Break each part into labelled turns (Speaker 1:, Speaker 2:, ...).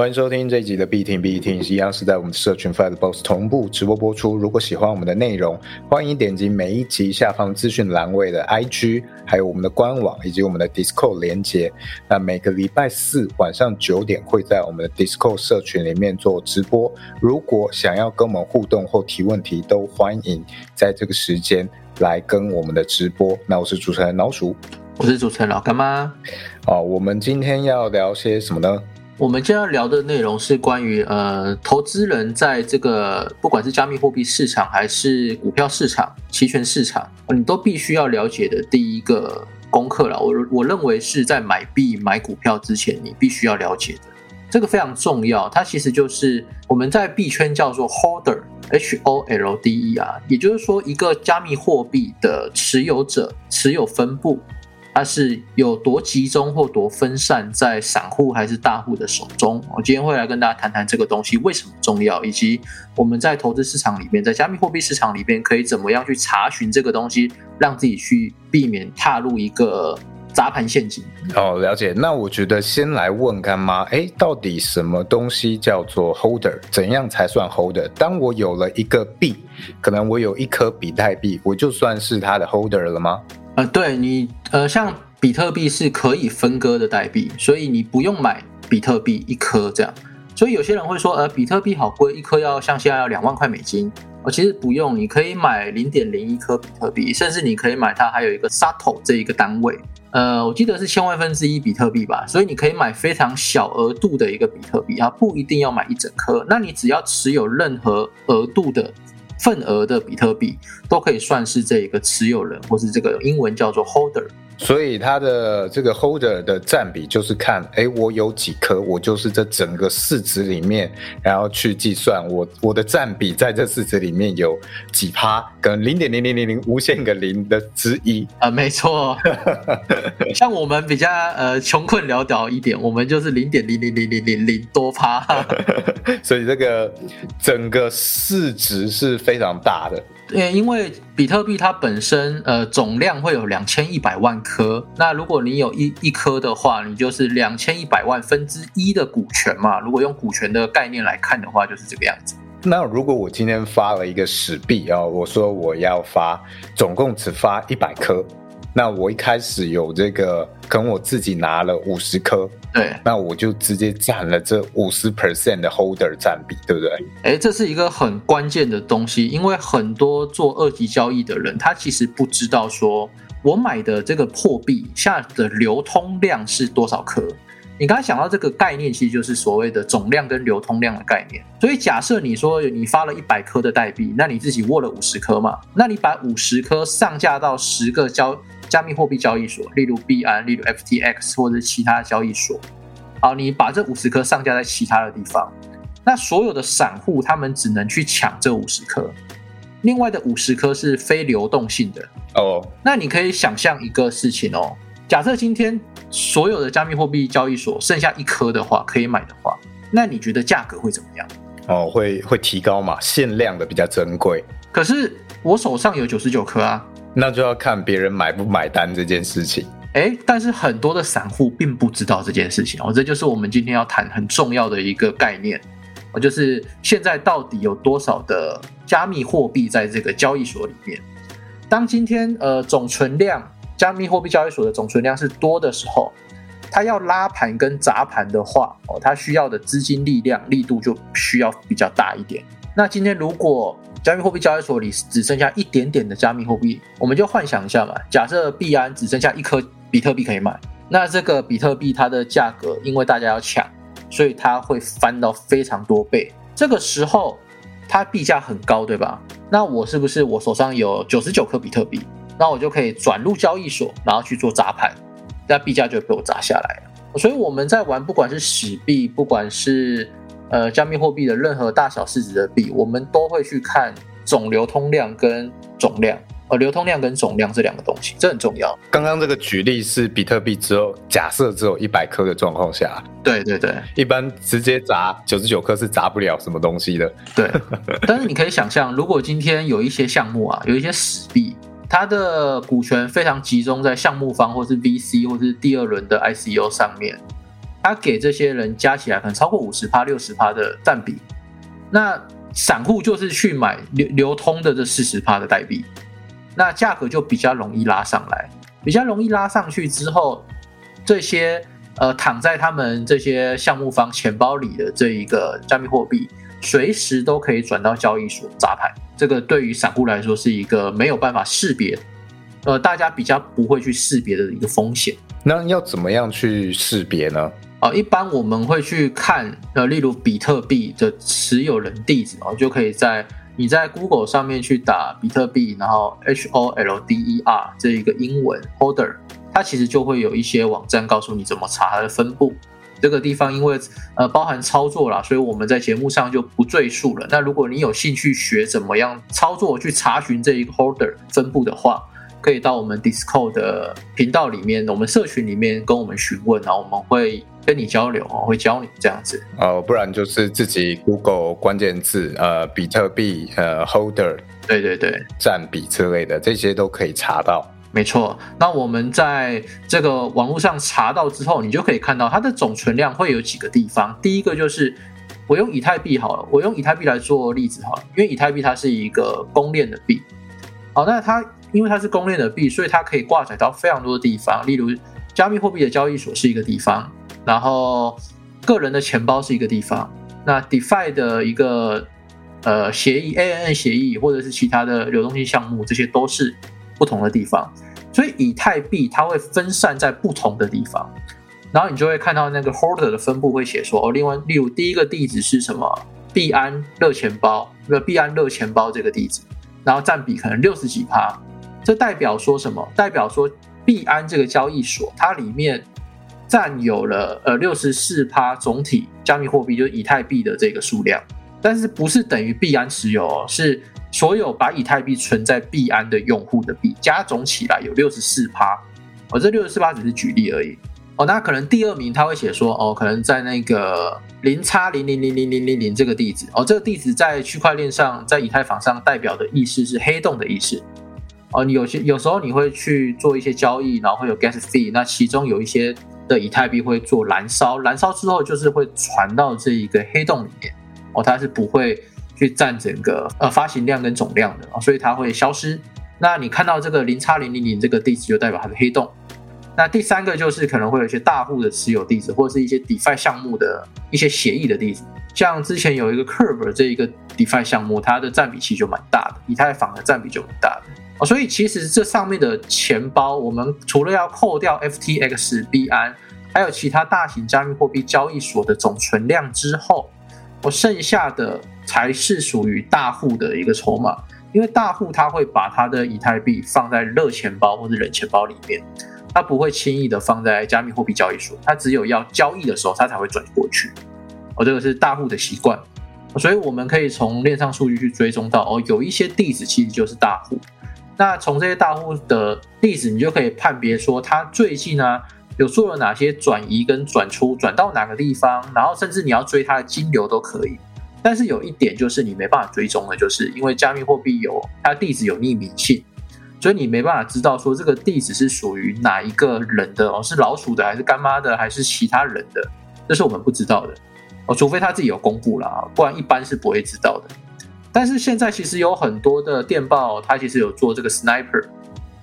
Speaker 1: 欢迎收听这一集的必听必听，一样是在我们的社群 Fire Boss 同步直播播出。如果喜欢我们的内容，欢迎点击每一集下方资讯栏位的 IG，还有我们的官网以及我们的 Discord 连接。那每个礼拜四晚上九点会在我们的 Discord 社群里面做直播。如果想要跟我们互动或提问题，都欢迎在这个时间来跟我们的直播。那我是主持人老鼠，
Speaker 2: 我是主持人老干妈。
Speaker 1: 哦，我们今天要聊些什么呢？
Speaker 2: 我们今天要聊的内容是关于呃，投资人在这个不管是加密货币市场还是股票市场、期权市场，你都必须要了解的第一个功课了。我我认为是在买币买股票之前，你必须要了解的，这个非常重要。它其实就是我们在币圈叫做 holder，H O L D E 啊，也就是说一个加密货币的持有者持有分布。它是有多集中或多分散在散户还是大户的手中？我今天会来跟大家谈谈这个东西为什么重要，以及我们在投资市场里面，在加密货币市场里边可以怎么样去查询这个东西，让自己去避免踏入一个砸盘陷阱。
Speaker 1: 哦，了解。那我觉得先来问干妈，哎，到底什么东西叫做 holder？怎样才算 holder？当我有了一个币，可能我有一颗比特币，我就算是它的 holder 了吗？
Speaker 2: 呃，对你，呃，像比特币是可以分割的代币，所以你不用买比特币一颗这样。所以有些人会说，呃，比特币好贵，一颗要像现在要两万块美金。我其实不用，你可以买零点零一颗比特币，甚至你可以买它还有一个 sato 这一个单位，呃，我记得是千万分之一比特币吧。所以你可以买非常小额度的一个比特币啊，不一定要买一整颗。那你只要持有任何额度的。份额的比特币都可以算是这一个持有人，或是这个英文叫做 holder。
Speaker 1: 所以它的这个 holder 的占比就是看，哎，我有几颗，我就是这整个市值里面，然后去计算我我的占比在这市值里面有几趴，跟零点零零零零无限个零的之一
Speaker 2: 啊，没错。像我们比较呃穷困潦倒一点，我们就是零点零零零零零零多趴。
Speaker 1: 所以这个整个市值是非常大的。
Speaker 2: 对，因为比特币它本身呃总量会有两千一百万颗，那如果你有一一颗的话，你就是两千一百万分之一的股权嘛。如果用股权的概念来看的话，就是这个样子。
Speaker 1: 那如果我今天发了一个史币啊，我说我要发，总共只发一百颗。那我一开始有这个，可能我自己拿了五十颗，
Speaker 2: 对，
Speaker 1: 那我就直接占了这五十 percent 的 holder 占比，对不对？
Speaker 2: 哎，这是一个很关键的东西，因为很多做二级交易的人，他其实不知道说我买的这个破币下的流通量是多少颗。你刚才想到这个概念，其实就是所谓的总量跟流通量的概念。所以假设你说你发了一百颗的代币，那你自己握了五十颗嘛？那你把五十颗上架到十个交加密货币交易所，例如币安、例如 FTX 或者其他交易所。好，你把这五十颗上架在其他的地方，那所有的散户他们只能去抢这五十颗，另外的五十颗是非流动性的哦。那你可以想象一个事情哦。假设今天所有的加密货币交易所剩下一颗的话，可以买的话，那你觉得价格会怎么样？
Speaker 1: 哦，会会提高嘛？限量的比较珍贵。
Speaker 2: 可是我手上有九十九颗啊，
Speaker 1: 那就要看别人买不买单这件事情。
Speaker 2: 哎，但是很多的散户并不知道这件事情哦，这就是我们今天要谈很重要的一个概念，哦，就是现在到底有多少的加密货币在这个交易所里面？当今天呃总存量。加密货币交易所的总存量是多的时候，它要拉盘跟砸盘的话，哦，它需要的资金力量力度就需要比较大一点。那今天如果加密货币交易所里只剩下一点点的加密货币，我们就幻想一下嘛，假设币安只剩下一颗比特币可以买，那这个比特币它的价格因为大家要抢，所以它会翻到非常多倍。这个时候它币价很高，对吧？那我是不是我手上有九十九颗比特币？那我就可以转入交易所，然后去做砸盘，那币价就被我砸下来了。所以我们在玩，不管是史币，不管是呃加密货币的任何大小市值的币，我们都会去看总流通量跟总量，呃，流通量跟总量这两个东西，这很重要。
Speaker 1: 刚刚这个举例是比特币只有假设只有一百颗的状况下，
Speaker 2: 对对对，
Speaker 1: 一般直接砸九十九颗是砸不了什么东西的。
Speaker 2: 对，但是你可以想象，如果今天有一些项目啊，有一些死币。它的股权非常集中在项目方，或是 VC，或是第二轮的 ICO 上面。他给这些人加起来可能超过五十趴、六十趴的占比，那散户就是去买流流通的这四十趴的代币，那价格就比较容易拉上来，比较容易拉上去之后，这些呃躺在他们这些项目方钱包里的这一个加密货币，随时都可以转到交易所砸盘，这个对于散户来说是一个没有办法识别，呃，大家比较不会去识别的一个风险。
Speaker 1: 那要怎么样去识别呢？
Speaker 2: 啊，一般我们会去看，呃，例如比特币的持有人地址哦，就可以在你在 Google 上面去打比特币，然后 H O L D E R 这一个英文 holder，它其实就会有一些网站告诉你怎么查它的分布。这个地方因为呃包含操作啦，所以我们在节目上就不赘述了。那如果你有兴趣学怎么样操作去查询这一个 holder 分布的话，可以到我们 Discord 的频道里面，我们社群里面跟我们询问，然后我们会跟你交流哦，会教你这样子。
Speaker 1: 哦，不然就是自己 Google 关键字，呃，比特币，呃，Holder，
Speaker 2: 对对对，
Speaker 1: 占比之类的，这些都可以查到。
Speaker 2: 没错，那我们在这个网络上查到之后，你就可以看到它的总存量会有几个地方。第一个就是我用以太币好了，我用以太币来做例子好了，因为以太币它是一个公链的币。好，那它。因为它是公链的币，所以它可以挂载到非常多的地方，例如加密货币的交易所是一个地方，然后个人的钱包是一个地方，那 DeFi 的一个呃协议 ANN 协议或者是其他的流动性项目，这些都是不同的地方。所以以太币它会分散在不同的地方，然后你就会看到那个 Holder 的分布会写说哦，另外例如第一个地址是什么币安热钱包，那币安热钱包这个地址，然后占比可能六十几趴。这代表说什么？代表说币安这个交易所，它里面占有了呃六十四趴总体加密货币，就是以太币的这个数量。但是不是等于币安持有哦？是所有把以太币存在币安的用户的币加总起来有六十四趴。哦，这六十四趴只是举例而已。哦，那可能第二名他会写说，哦，可能在那个零叉零零零零零零零这个地址。哦，这个地址在区块链上，在以太坊上代表的意思是黑洞的意思。哦，你有些有时候你会去做一些交易，然后会有 gas fee，那其中有一些的以太币会做燃烧，燃烧之后就是会传到这一个黑洞里面，哦，它是不会去占整个呃发行量跟总量的，所以它会消失。那你看到这个零叉零零零这个地址就代表它是黑洞。那第三个就是可能会有一些大户的持有地址，或者是一些 defi 项目的一些协议的地址，像之前有一个 curve 这一个 defi 项目，它的占比其实就蛮大的，以太坊的占比就蛮大的。哦，所以其实这上面的钱包，我们除了要扣掉 FTX、币安，还有其他大型加密货币交易所的总存量之后，我剩下的才是属于大户的一个筹码。因为大户他会把他的以太币放在热钱包或者冷钱包里面，他不会轻易的放在加密货币交易所，他只有要交易的时候，他才会转过去。哦，这个是大户的习惯，所以我们可以从链上数据去追踪到，哦，有一些地址其实就是大户。那从这些大户的例子，你就可以判别说，他最近呢有做了哪些转移跟转出，转到哪个地方，然后甚至你要追他的金流都可以。但是有一点就是你没办法追踪的，就是因为加密货币有它地址有匿名性，所以你没办法知道说这个地址是属于哪一个人的哦，是老鼠的还是干妈的还是其他人的，这是我们不知道的哦，除非他自己有公布了啊，不然一般是不会知道的。但是现在其实有很多的电报，它其实有做这个 sniper，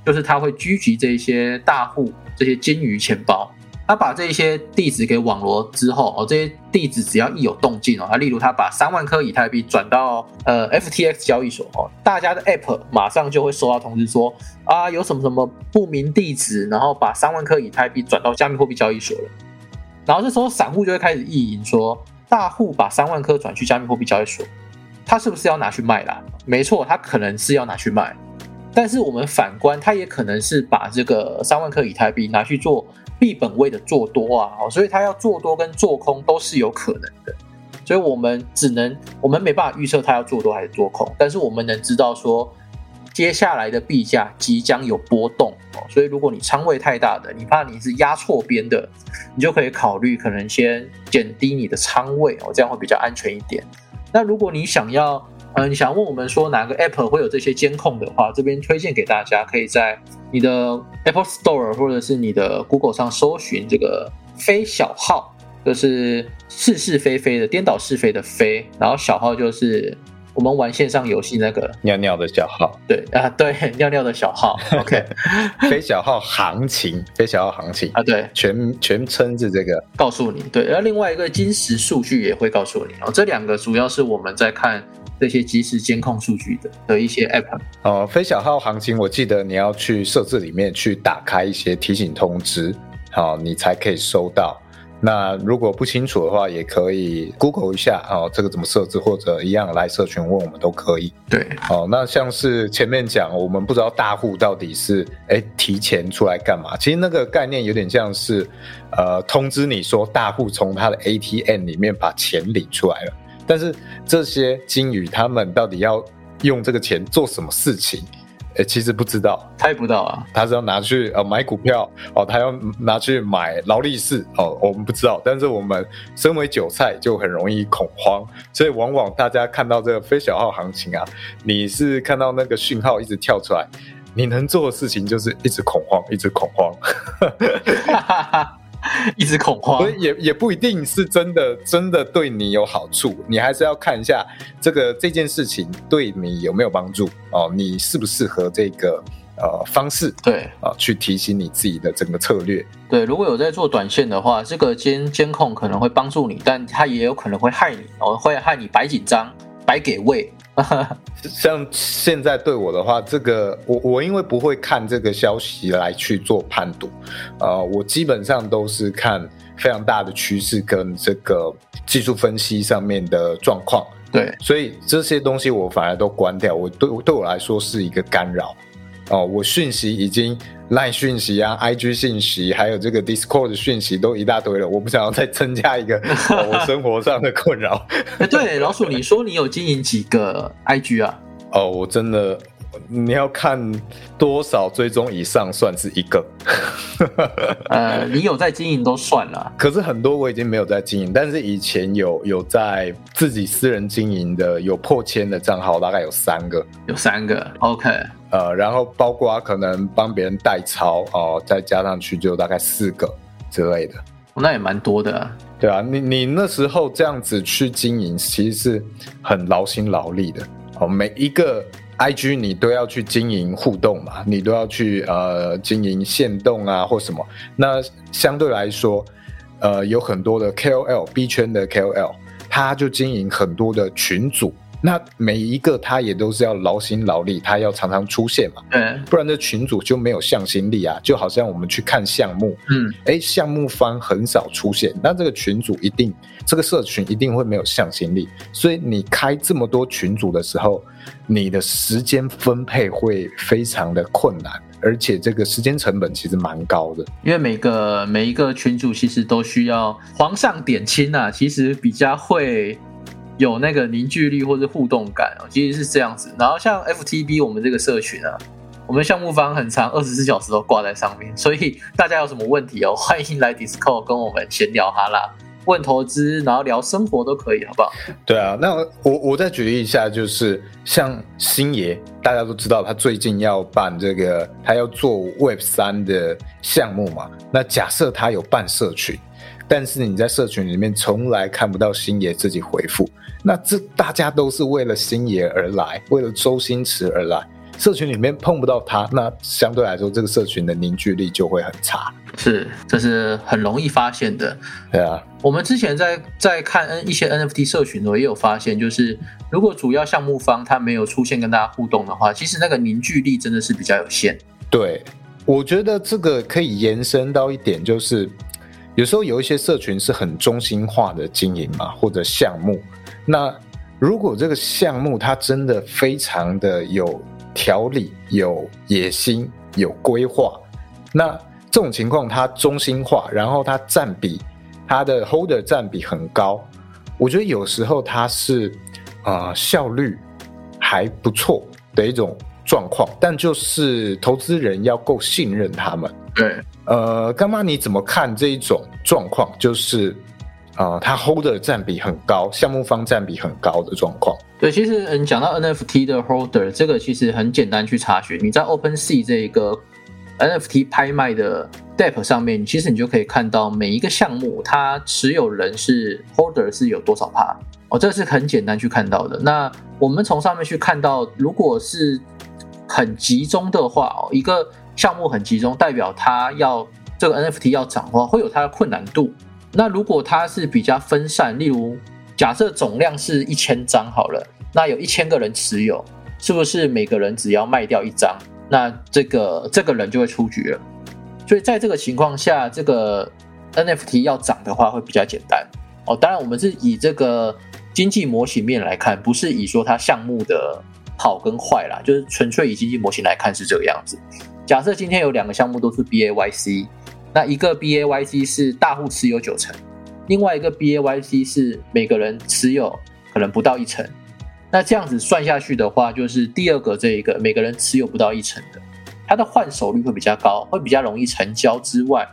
Speaker 2: 就是它会狙击这些大户、这些金鱼钱包。他把这些地址给网罗之后，哦，这些地址只要一有动静哦，它例如他把三万颗以太币转到呃 FTX 交易所哦，大家的 app 马上就会收到通知说啊有什么什么不明地址，然后把三万颗以太币转到加密货币交易所了。然后这时候散户就会开始意淫说，大户把三万颗转去加密货币交易所。他是不是要拿去卖啦？没错，他可能是要拿去卖，但是我们反观，他也可能是把这个三万颗以太币拿去做币本位的做多啊，哦，所以他要做多跟做空都是有可能的，所以我们只能，我们没办法预测他要做多还是做空，但是我们能知道说，接下来的币价即将有波动哦，所以如果你仓位太大的，你怕你是压错边的，你就可以考虑可能先减低你的仓位哦，这样会比较安全一点。那如果你想要，呃，你想问我们说哪个 App 会有这些监控的话，这边推荐给大家，可以在你的 Apple Store 或者是你的 Google 上搜寻这个非小号就是是是非非的颠倒是非的非，然后小号就是我们玩线上游戏那个
Speaker 1: 尿尿的小号，
Speaker 2: 对啊对 尿尿的小号，OK，
Speaker 1: 非小号行情，非小号行情。
Speaker 2: 啊对，
Speaker 1: 全全称是这个，
Speaker 2: 告诉你对，然后另外一个金石数据也会告诉你哦，这两个主要是我们在看。这些即时监控数据的的一些 App
Speaker 1: 哦，非小号行情，我记得你要去设置里面去打开一些提醒通知，好，你才可以收到。那如果不清楚的话，也可以 Google 一下哦，这个怎么设置，或者一样来社群问我们都可以。
Speaker 2: 对，
Speaker 1: 哦，那像是前面讲，我们不知道大户到底是哎提前出来干嘛？其实那个概念有点像是呃通知你说大户从他的 ATM 里面把钱领出来了。但是这些金鱼他们到底要用这个钱做什么事情？诶，其实不知道，
Speaker 2: 猜不到啊。
Speaker 1: 他是要拿去呃买股票哦，他要拿去买劳力士哦，我们不知道。但是我们身为韭菜就很容易恐慌，所以往往大家看到这个非小号行情啊，你是看到那个讯号一直跳出来，你能做的事情就是一直恐慌，一直恐慌。
Speaker 2: 一直恐慌，
Speaker 1: 所以也也不一定是真的，真的对你有好处。你还是要看一下这个这件事情对你有没有帮助哦，你适不适合这个呃方式？
Speaker 2: 对
Speaker 1: 啊，去提醒你自己的整个策略。
Speaker 2: 对，如果有在做短线的话，这个监监控可能会帮助你，但它也有可能会害你哦，会害你白紧张、白给位。
Speaker 1: 像现在对我的话，这个我我因为不会看这个消息来去做判读，呃，我基本上都是看非常大的趋势跟这个技术分析上面的状况。
Speaker 2: 对，
Speaker 1: 所以这些东西我反而都关掉，我对对我来说是一个干扰。哦，我讯息已经。赖讯息啊，IG 讯息，还有这个 Discord 的讯息都一大堆了，我不想要再增加一个 我生活上的困扰。
Speaker 2: 对，老鼠，你说你有经营几个 IG 啊？
Speaker 1: 哦，我真的，你要看多少追踪以上算是一个。
Speaker 2: 呃，你有在经营都算了。
Speaker 1: 可是很多我已经没有在经营，但是以前有有在自己私人经营的，有破千的账号，大概有三个。
Speaker 2: 有三个，OK。
Speaker 1: 呃，然后包括可能帮别人代操哦，再加上去就大概四个之类的，
Speaker 2: 那也蛮多的。
Speaker 1: 对啊，你你那时候这样子去经营，其实是很劳心劳力的哦。每一个 IG 你都要去经营互动嘛，你都要去呃经营线动啊或什么。那相对来说，呃，有很多的 KOL B 圈的 KOL，他就经营很多的群组。那每一个他也都是要劳心劳力，他要常常出现嘛，
Speaker 2: 对，
Speaker 1: 不然这群主就没有向心力啊。就好像我们去看项目，
Speaker 2: 嗯，
Speaker 1: 哎，项目方很少出现，那这个群主一定，这个社群一定会没有向心力。所以你开这么多群组的时候，你的时间分配会非常的困难，而且这个时间成本其实蛮高的。
Speaker 2: 因为每个每一个群主其实都需要皇上点亲啊，其实比较会。有那个凝聚力或者互动感哦，其实是这样子。然后像 FTB 我们这个社群啊，我们项目方很长，二十四小时都挂在上面，所以大家有什么问题哦，欢迎来 Discord 跟我们闲聊哈啦，问投资，然后聊生活都可以，好不好？
Speaker 1: 对啊，那我我再举例一下，就是像星爷，大家都知道他最近要办这个，他要做 Web 三的项目嘛。那假设他有办社群，但是你在社群里面从来看不到星爷自己回复。那这大家都是为了星爷而来，为了周星驰而来，社群里面碰不到他，那相对来说这个社群的凝聚力就会很差。
Speaker 2: 是，这是很容易发现的。
Speaker 1: 对啊，
Speaker 2: 我们之前在在看 N 一些 NFT 社群的时候，也有发现，就是如果主要项目方他没有出现跟大家互动的话，其实那个凝聚力真的是比较有限。
Speaker 1: 对，我觉得这个可以延伸到一点，就是有时候有一些社群是很中心化的经营嘛，或者项目。那如果这个项目它真的非常的有条理、有野心、有规划，那这种情况它中心化，然后它占比它的 holder 占比很高，我觉得有时候它是啊效率还不错的一种状况，但就是投资人要够信任他们。
Speaker 2: 对，
Speaker 1: 呃，干妈你怎么看这一种状况？就是。啊，它 holder 占比很高，项目方占比很高的状况。
Speaker 2: 对，其实嗯讲到 NFT 的 holder，这个其实很简单去查询。你在 OpenSea 这一个 NFT 拍卖的 DApp 上面，其实你就可以看到每一个项目它持有人是 holder 是有多少趴哦，这是很简单去看到的。那我们从上面去看到，如果是很集中的话哦，一个项目很集中，代表它要这个 NFT 要涨的话，会有它的困难度。那如果它是比较分散，例如假设总量是一千张好了，那有一千个人持有，是不是每个人只要卖掉一张，那这个这个人就会出局了？所以在这个情况下，这个 NFT 要涨的话会比较简单哦。当然，我们是以这个经济模型面来看，不是以说它项目的。好跟坏啦，就是纯粹以经济模型来看是这个样子。假设今天有两个项目都是 BAYC，那一个 BAYC 是大户持有九成，另外一个 BAYC 是每个人持有可能不到一成。那这样子算下去的话，就是第二个这一个每个人持有不到一成的，它的换手率会比较高，会比较容易成交之外，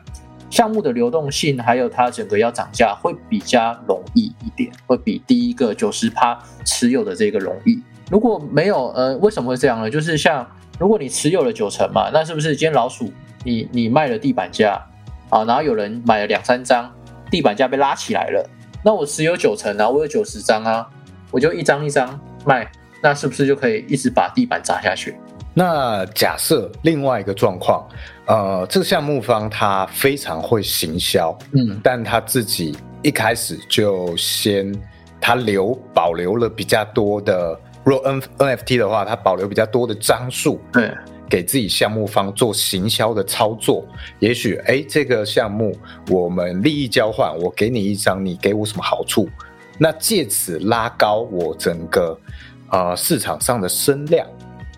Speaker 2: 项目的流动性还有它整个要涨价会比较容易一点，会比第一个九十趴持有的这个容易。如果没有，呃，为什么会这样呢？就是像如果你持有了九成嘛，那是不是今天老鼠你你卖了地板价啊，然后有人买了两三张，地板价被拉起来了，那我持有九成啊，我有九十张啊，我就一张一张卖，那是不是就可以一直把地板砸下去？
Speaker 1: 那假设另外一个状况，呃，这个项目方他非常会行销，嗯，但他自己一开始就先他留保留了比较多的。若 N NFT 的话，它保留比较多的张数，
Speaker 2: 对，
Speaker 1: 给自己项目方做行销的操作。也许，哎，这个项目我们利益交换，我给你一张，你给我什么好处？那借此拉高我整个呃市场上的声量。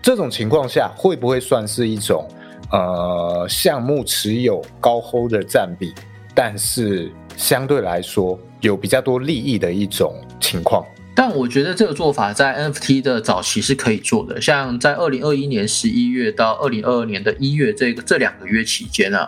Speaker 1: 这种情况下，会不会算是一种呃项目持有高 hold 的占比，但是相对来说有比较多利益的一种情况？
Speaker 2: 但我觉得这个做法在 NFT 的早期是可以做的，像在二零二一年十一月到二零二二年的一月这个这两个月期间啊，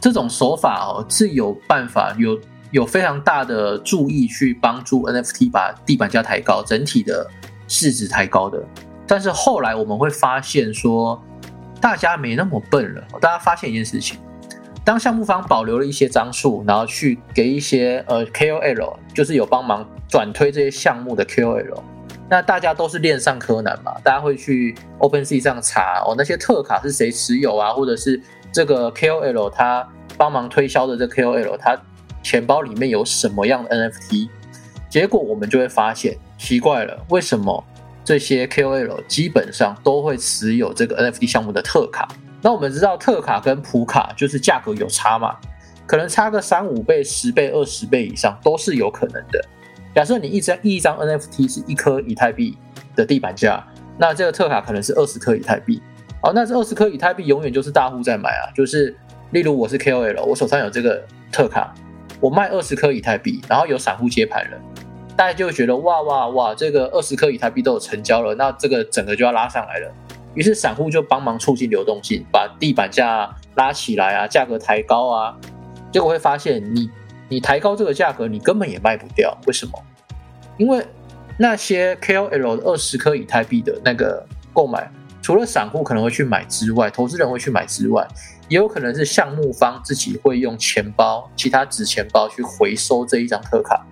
Speaker 2: 这种手法哦是有办法有有非常大的注意去帮助 NFT 把地板价抬高，整体的市值抬高的。但是后来我们会发现说，大家没那么笨了，大家发现一件事情。当项目方保留了一些张数，然后去给一些呃 KOL，就是有帮忙转推这些项目的 KOL，那大家都是链上柯南嘛，大家会去 OpenSea 上查哦，那些特卡是谁持有啊，或者是这个 KOL 他帮忙推销的这 KOL，他钱包里面有什么样的 NFT？结果我们就会发现奇怪了，为什么这些 KOL 基本上都会持有这个 NFT 项目的特卡？那我们知道特卡跟普卡就是价格有差嘛，可能差个三五倍、十倍、二十倍以上都是有可能的。假设你一张一张 NFT 是一颗以太币的地板价，那这个特卡可能是二十颗以太币。哦，那这二十颗以太币永远就是大户在买啊，就是例如我是 KOL，我手上有这个特卡，我卖二十颗以太币，然后有散户接盘了，大家就觉得哇哇哇，这个二十颗以太币都有成交了，那这个整个就要拉上来了。于是散户就帮忙促进流动性，把地板价拉起来啊，价格抬高啊。结果会发现，你你抬高这个价格，你根本也卖不掉。为什么？因为那些 KOL 的二十颗以太币的那个购买，除了散户可能会去买之外，投资人会去买之外，也有可能是项目方自己会用钱包、其他纸钱包去回收这一张特卡，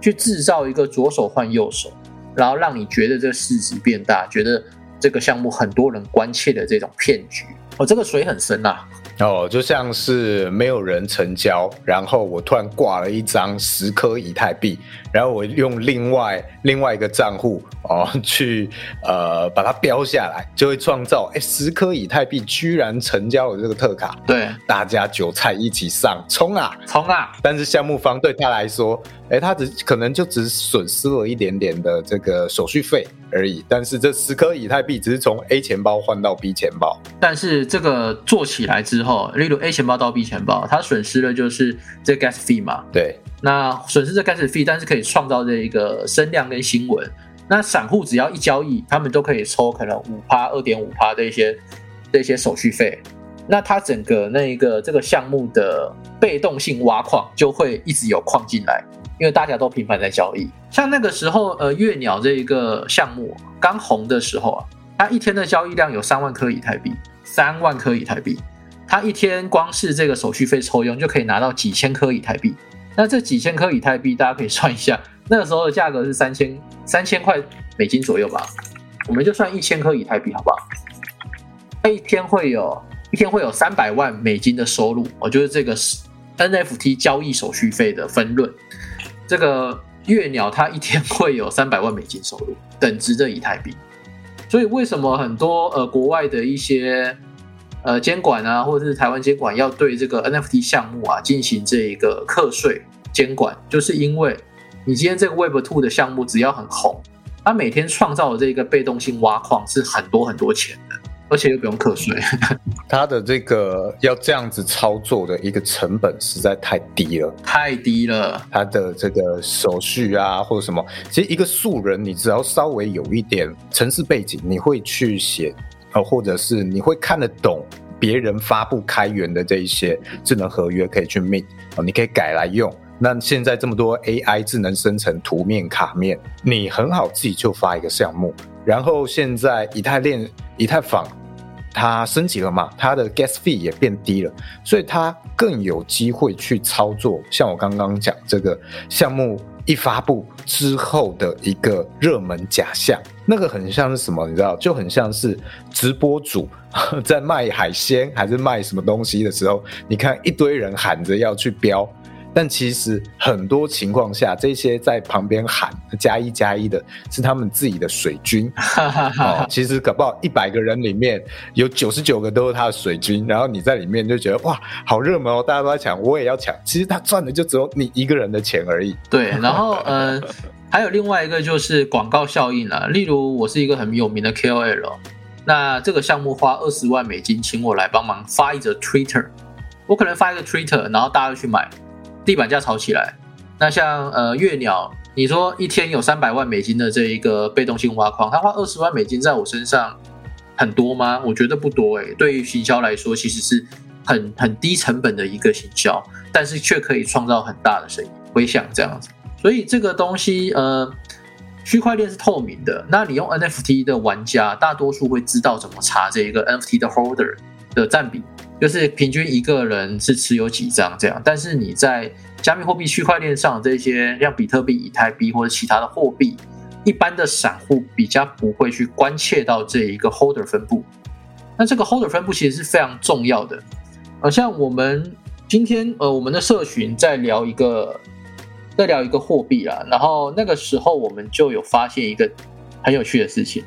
Speaker 2: 去制造一个左手换右手，然后让你觉得这个市值变大，觉得。这个项目很多人关切的这种骗局，哦，这个水很深呐。
Speaker 1: 哦，就像是没有人成交，然后我突然挂了一张十颗以太币，然后我用另外另外一个账户哦去呃把它标下来，就会创造哎十颗以太币居然成交了这个特卡，
Speaker 2: 对，
Speaker 1: 大家韭菜一起上冲啊
Speaker 2: 冲啊！
Speaker 1: 但是项目方对他来说，哎，他只可能就只损失了一点点的这个手续费而已，但是这十颗以太币只是从 A 钱包换到 B 钱包，
Speaker 2: 但是这个做起来之后。例如 A 钱包到 B 钱包，它损失的就是这 gas fee 嘛？
Speaker 1: 对，
Speaker 2: 那损失这 gas fee，但是可以创造这一个声量跟新闻。那散户只要一交易，他们都可以抽可能五趴、二点五趴的一些这些手续费。那它整个那一个这个项目的被动性挖矿就会一直有矿进来，因为大家都频繁在交易。像那个时候，呃，月鸟这一个项目刚红的时候啊，它一天的交易量有三万颗以太币，三万颗以太币。它一天光是这个手续费抽佣就可以拿到几千颗以太币。那这几千颗以太币，大家可以算一下，那个时候的价格是三千三千块美金左右吧。我们就算一千颗以太币，好不好？他一天会有一天会有三百万美金的收入，我就是这个 NFT 交易手续费的分论。这个月鸟它一天会有三百万美金收入，等值的以太币。所以为什么很多呃国外的一些呃监管啊，或者是台湾监管要对这个 NFT 项目啊进行这一个课税监管，就是因为你今天这个 Web Two 的项目只要很红，它每天创造的这个被动性挖矿是很多很多钱。而且又不用课税，
Speaker 1: 它的这个要这样子操作的一个成本实在太低了，
Speaker 2: 太低了。
Speaker 1: 它的这个手续啊，或者什么，其实一个素人，你只要稍微有一点城市背景，你会去写，呃，或者是你会看得懂别人发布开源的这一些智能合约，可以去 make 哦，你可以改来用。那现在这么多 AI 智能生成图面卡面，你很好自己就发一个项目，然后现在以太链、以太坊。它升级了嘛？它的 gas fee 也变低了，所以它更有机会去操作。像我刚刚讲这个项目一发布之后的一个热门假象，那个很像是什么？你知道，就很像是直播主 在卖海鲜还是卖什么东西的时候，你看一堆人喊着要去标。但其实很多情况下，这些在旁边喊加一加一的，是他们自己的水军。哦，其实搞不好一百个人里面有九十九个都是他的水军，然后你在里面就觉得哇，好热门哦，大家都在抢，我也要抢。其实他赚的就只有你一个人的钱而已。
Speaker 2: 对，然后呃，还有另外一个就是广告效应了。例如，我是一个很有名的 KOL，那这个项目花二十万美金请我来帮忙发一则 Twitter，我可能发一个 Twitter，然后大家就去买。地板价炒起来，那像呃月鸟，你说一天有三百万美金的这一个被动性挖矿，他花二十万美金在我身上，很多吗？我觉得不多诶。对于行销来说，其实是很很低成本的一个行销，但是却可以创造很大的生意回响这样子。所以这个东西呃，区块链是透明的，那你用 NFT 的玩家，大多数会知道怎么查这一个 NFT 的 holder 的占比。就是平均一个人是持有几张这样，但是你在加密货币区块链上这些像比特币、以太币或者其他的货币，一般的散户比较不会去关切到这一个 holder 分布。那这个 holder 分布其实是非常重要的。呃，像我们今天呃我们的社群在聊一个在聊一个货币啦，然后那个时候我们就有发现一个很有趣的事情，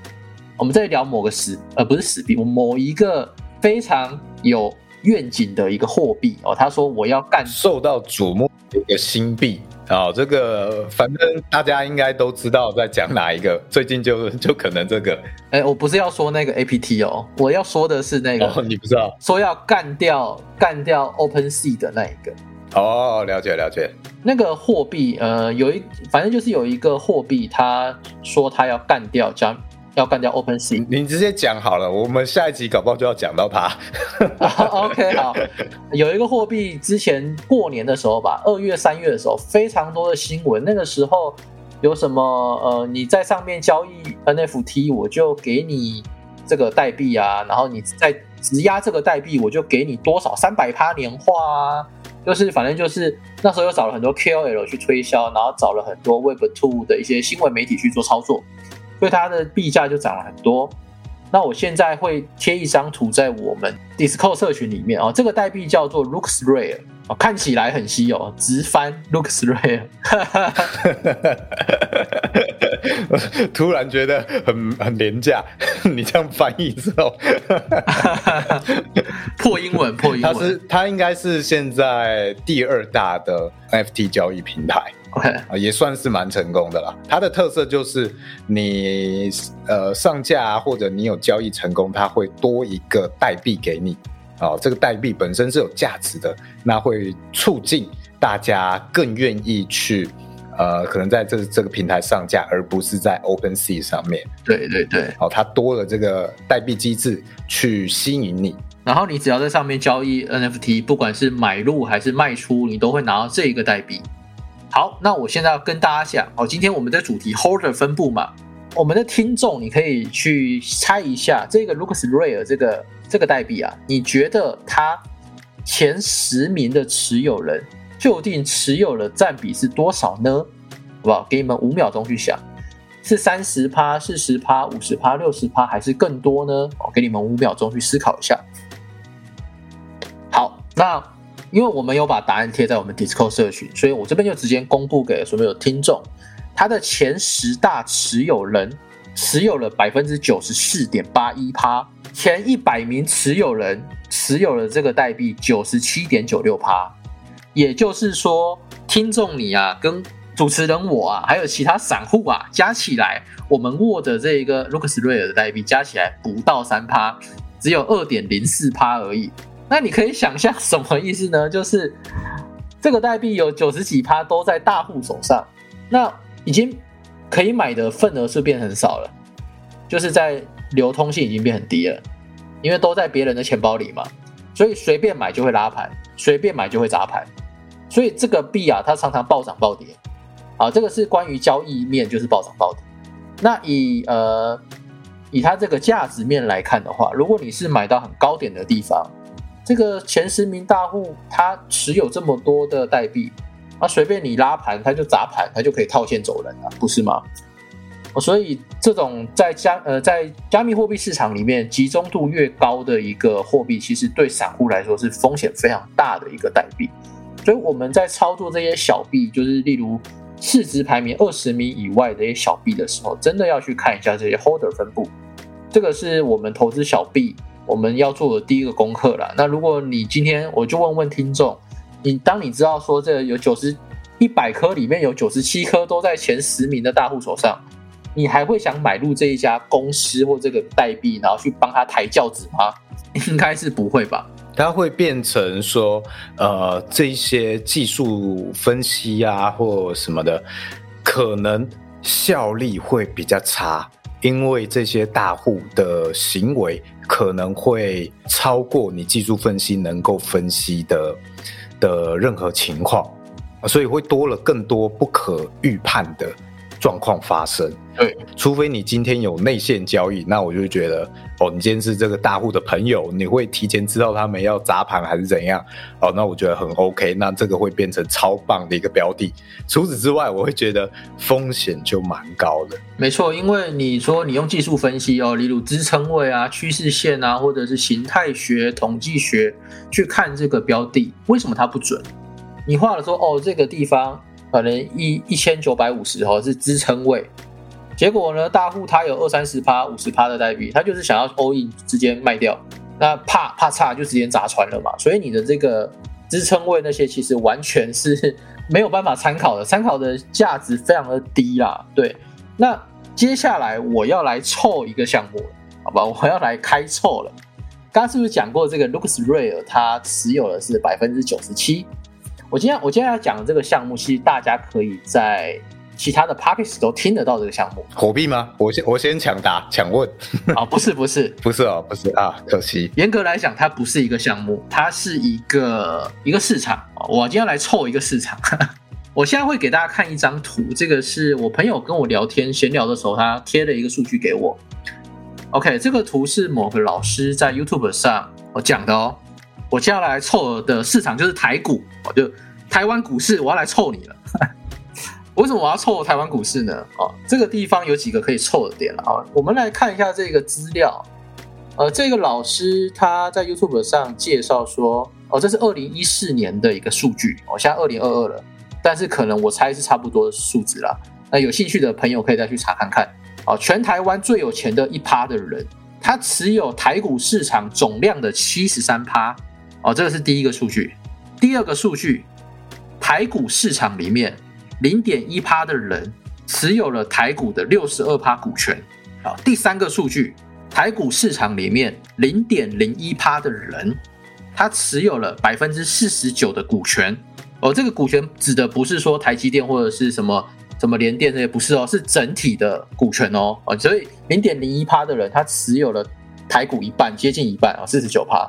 Speaker 2: 我们在聊某个死呃不是死币，某一个非常有。愿景的一个货币哦，他说我要干
Speaker 1: 受到瞩目的一个新币啊，这个反正大家应该都知道在讲哪一个，最近就就可能这个，
Speaker 2: 哎，我不是要说那个 A P T 哦，我要说的是那个，
Speaker 1: 哦，你不知道，
Speaker 2: 说要干掉干掉 Open Sea 的那一个，
Speaker 1: 哦，了解了解，
Speaker 2: 那个货币呃有一反正就是有一个货币，他说他要干掉将。要干掉 Open Sea，
Speaker 1: 你直接讲好了，我们下一集搞不好就要讲到它。
Speaker 2: OK，好，有一个货币，之前过年的时候吧，二月、三月的时候，非常多的新闻。那个时候有什么？呃，你在上面交易 NFT，我就给你这个代币啊，然后你再质押这个代币，我就给你多少三百趴年化啊。就是反正就是那时候又找了很多 KOL 去推销，然后找了很多 Web Two 的一些新闻媒体去做操作。所以它的币价就涨了很多。那我现在会贴一张图在我们 Discord 社群里面哦，这个代币叫做 Looks Rare 哦，看起来很稀有，直翻 Looks Rare。
Speaker 1: 突然觉得很很廉价，你这样翻译之后，
Speaker 2: 破英文破英文。
Speaker 1: 它是它应该是现在第二大的 NFT 交易平台。也算是蛮成功的啦。它的特色就是你呃上架或者你有交易成功，它会多一个代币给你。哦，这个代币本身是有价值的，那会促进大家更愿意去呃，可能在这这个平台上架，而不是在 Open Sea 上面。
Speaker 2: 对对对，
Speaker 1: 哦，它多了这个代币机制去吸引你。
Speaker 2: 然后你只要在上面交易 NFT，不管是买入还是卖出，你都会拿到这一个代币。好，那我现在要跟大家讲哦，今天我们的主题 holder 分布嘛，我们的听众你可以去猜一下这个 Lucas Rare 这个这个代币啊，你觉得它前十名的持有人究竟持有的占比是多少呢？好不好？给你们五秒钟去想，是三十趴、四十趴、五十趴、六十趴，还是更多呢？我给你们五秒钟去思考一下。好，那因为我们有把答案贴在我们 Discord 社群，所以我这边就直接公布给所有听众，他的前十大持有人持有了百分之九十四点八一趴，前一百名持有人持有了这个代币九十七点九六趴，也就是说，听众你啊，跟主持人我啊，还有其他散户啊，加起来，我们握的这一个 Lucas Rare 的代币加起来不到三趴，只有二点零四趴而已。那你可以想象什么意思呢？就是这个代币有九十几趴都在大户手上，那已经可以买的份额是变很少了，就是在流通性已经变很低了，因为都在别人的钱包里嘛，所以随便买就会拉盘，随便买就会砸盘，所以这个币啊，它常常暴涨暴跌，啊，这个是关于交易面就是暴涨暴跌。那以呃以它这个价值面来看的话，如果你是买到很高点的地方。这个前十名大户，他持有这么多的代币，啊，随便你拉盘，他就砸盘，他就可以套现走人了，不是吗？所以这种在加呃在加密货币市场里面集中度越高的一个货币，其实对散户来说是风险非常大的一个代币。所以我们在操作这些小币，就是例如市值排名二十名以外的一些小币的时候，真的要去看一下这些 holder 分布。这个是我们投资小币。我们要做的第一个功课了。那如果你今天我就问问听众，你当你知道说这有九十一百颗里面有九十七颗都在前十名的大户手上，你还会想买入这一家公司或这个代币，然后去帮他抬轿子吗？应该是不会吧？
Speaker 1: 它会变成说，呃，这些技术分析啊或什么的，可能效力会比较差，因为这些大户的行为。可能会超过你技术分析能够分析的的任何情况，所以会多了更多不可预判的状况发生。
Speaker 2: 对，
Speaker 1: 除非你今天有内线交易，那我就觉得，哦，你今天是这个大户的朋友，你会提前知道他们要砸盘还是怎样，哦，那我觉得很 OK，那这个会变成超棒的一个标的。除此之外，我会觉得风险就蛮高的。
Speaker 2: 没错，因为你说你用技术分析哦，例如支撑位啊、趋势线啊，或者是形态学、统计学去看这个标的，为什么它不准？你画了说，哦，这个地方可能一一千九百五十哦是支撑位。结果呢，大户他有二三十趴、五十趴的代币，他就是想要 all in 之间卖掉，那怕怕差就直接砸船了嘛。所以你的这个支撑位那些其实完全是 没有办法参考的，参考的价值非常的低啦。对，那接下来我要来凑一个项目，好吧？我要来开凑了。刚刚是不是讲过这个 Lucas Rare 它持有的是百分之九十七？我今天我今天要讲的这个项目，其实大家可以在。其他的 p a r k e s 都听得到这个项目，
Speaker 1: 火币吗？我先我先抢答抢问
Speaker 2: 啊，不是不是
Speaker 1: 不是哦，不是啊，可惜。
Speaker 2: 严格来讲，它不是一个项目，它是一个一个市场我今天来凑一个市场，我现在会给大家看一张图，这个是我朋友跟我聊天闲聊的时候，他贴了一个数据给我。OK，这个图是某个老师在 YouTube 上我讲的哦。我接下来凑的市场就是台股，我就台湾股市，我要来凑你了。为什么我要凑台湾股市呢？哦，这个地方有几个可以凑的点了啊。我们来看一下这个资料。呃，这个老师他在 YouTube 上介绍说，哦，这是二零一四年的一个数据，哦，现在二零二二了，但是可能我猜是差不多的数字啦。那有兴趣的朋友可以再去查看看。哦，全台湾最有钱的一趴的人，他持有台股市场总量的七十三趴。哦，这个是第一个数据。第二个数据，台股市场里面。零点一趴的人持有了台股的六十二趴股权。好，第三个数据，台股市场里面零点零一趴的人，他持有了百分之四十九的股权。哦，这个股权指的不是说台积电或者是什么什么联电这些，不是哦，是整体的股权哦。哦，所以零点零一趴的人，他持有了台股一半，接近一半啊，四十九趴。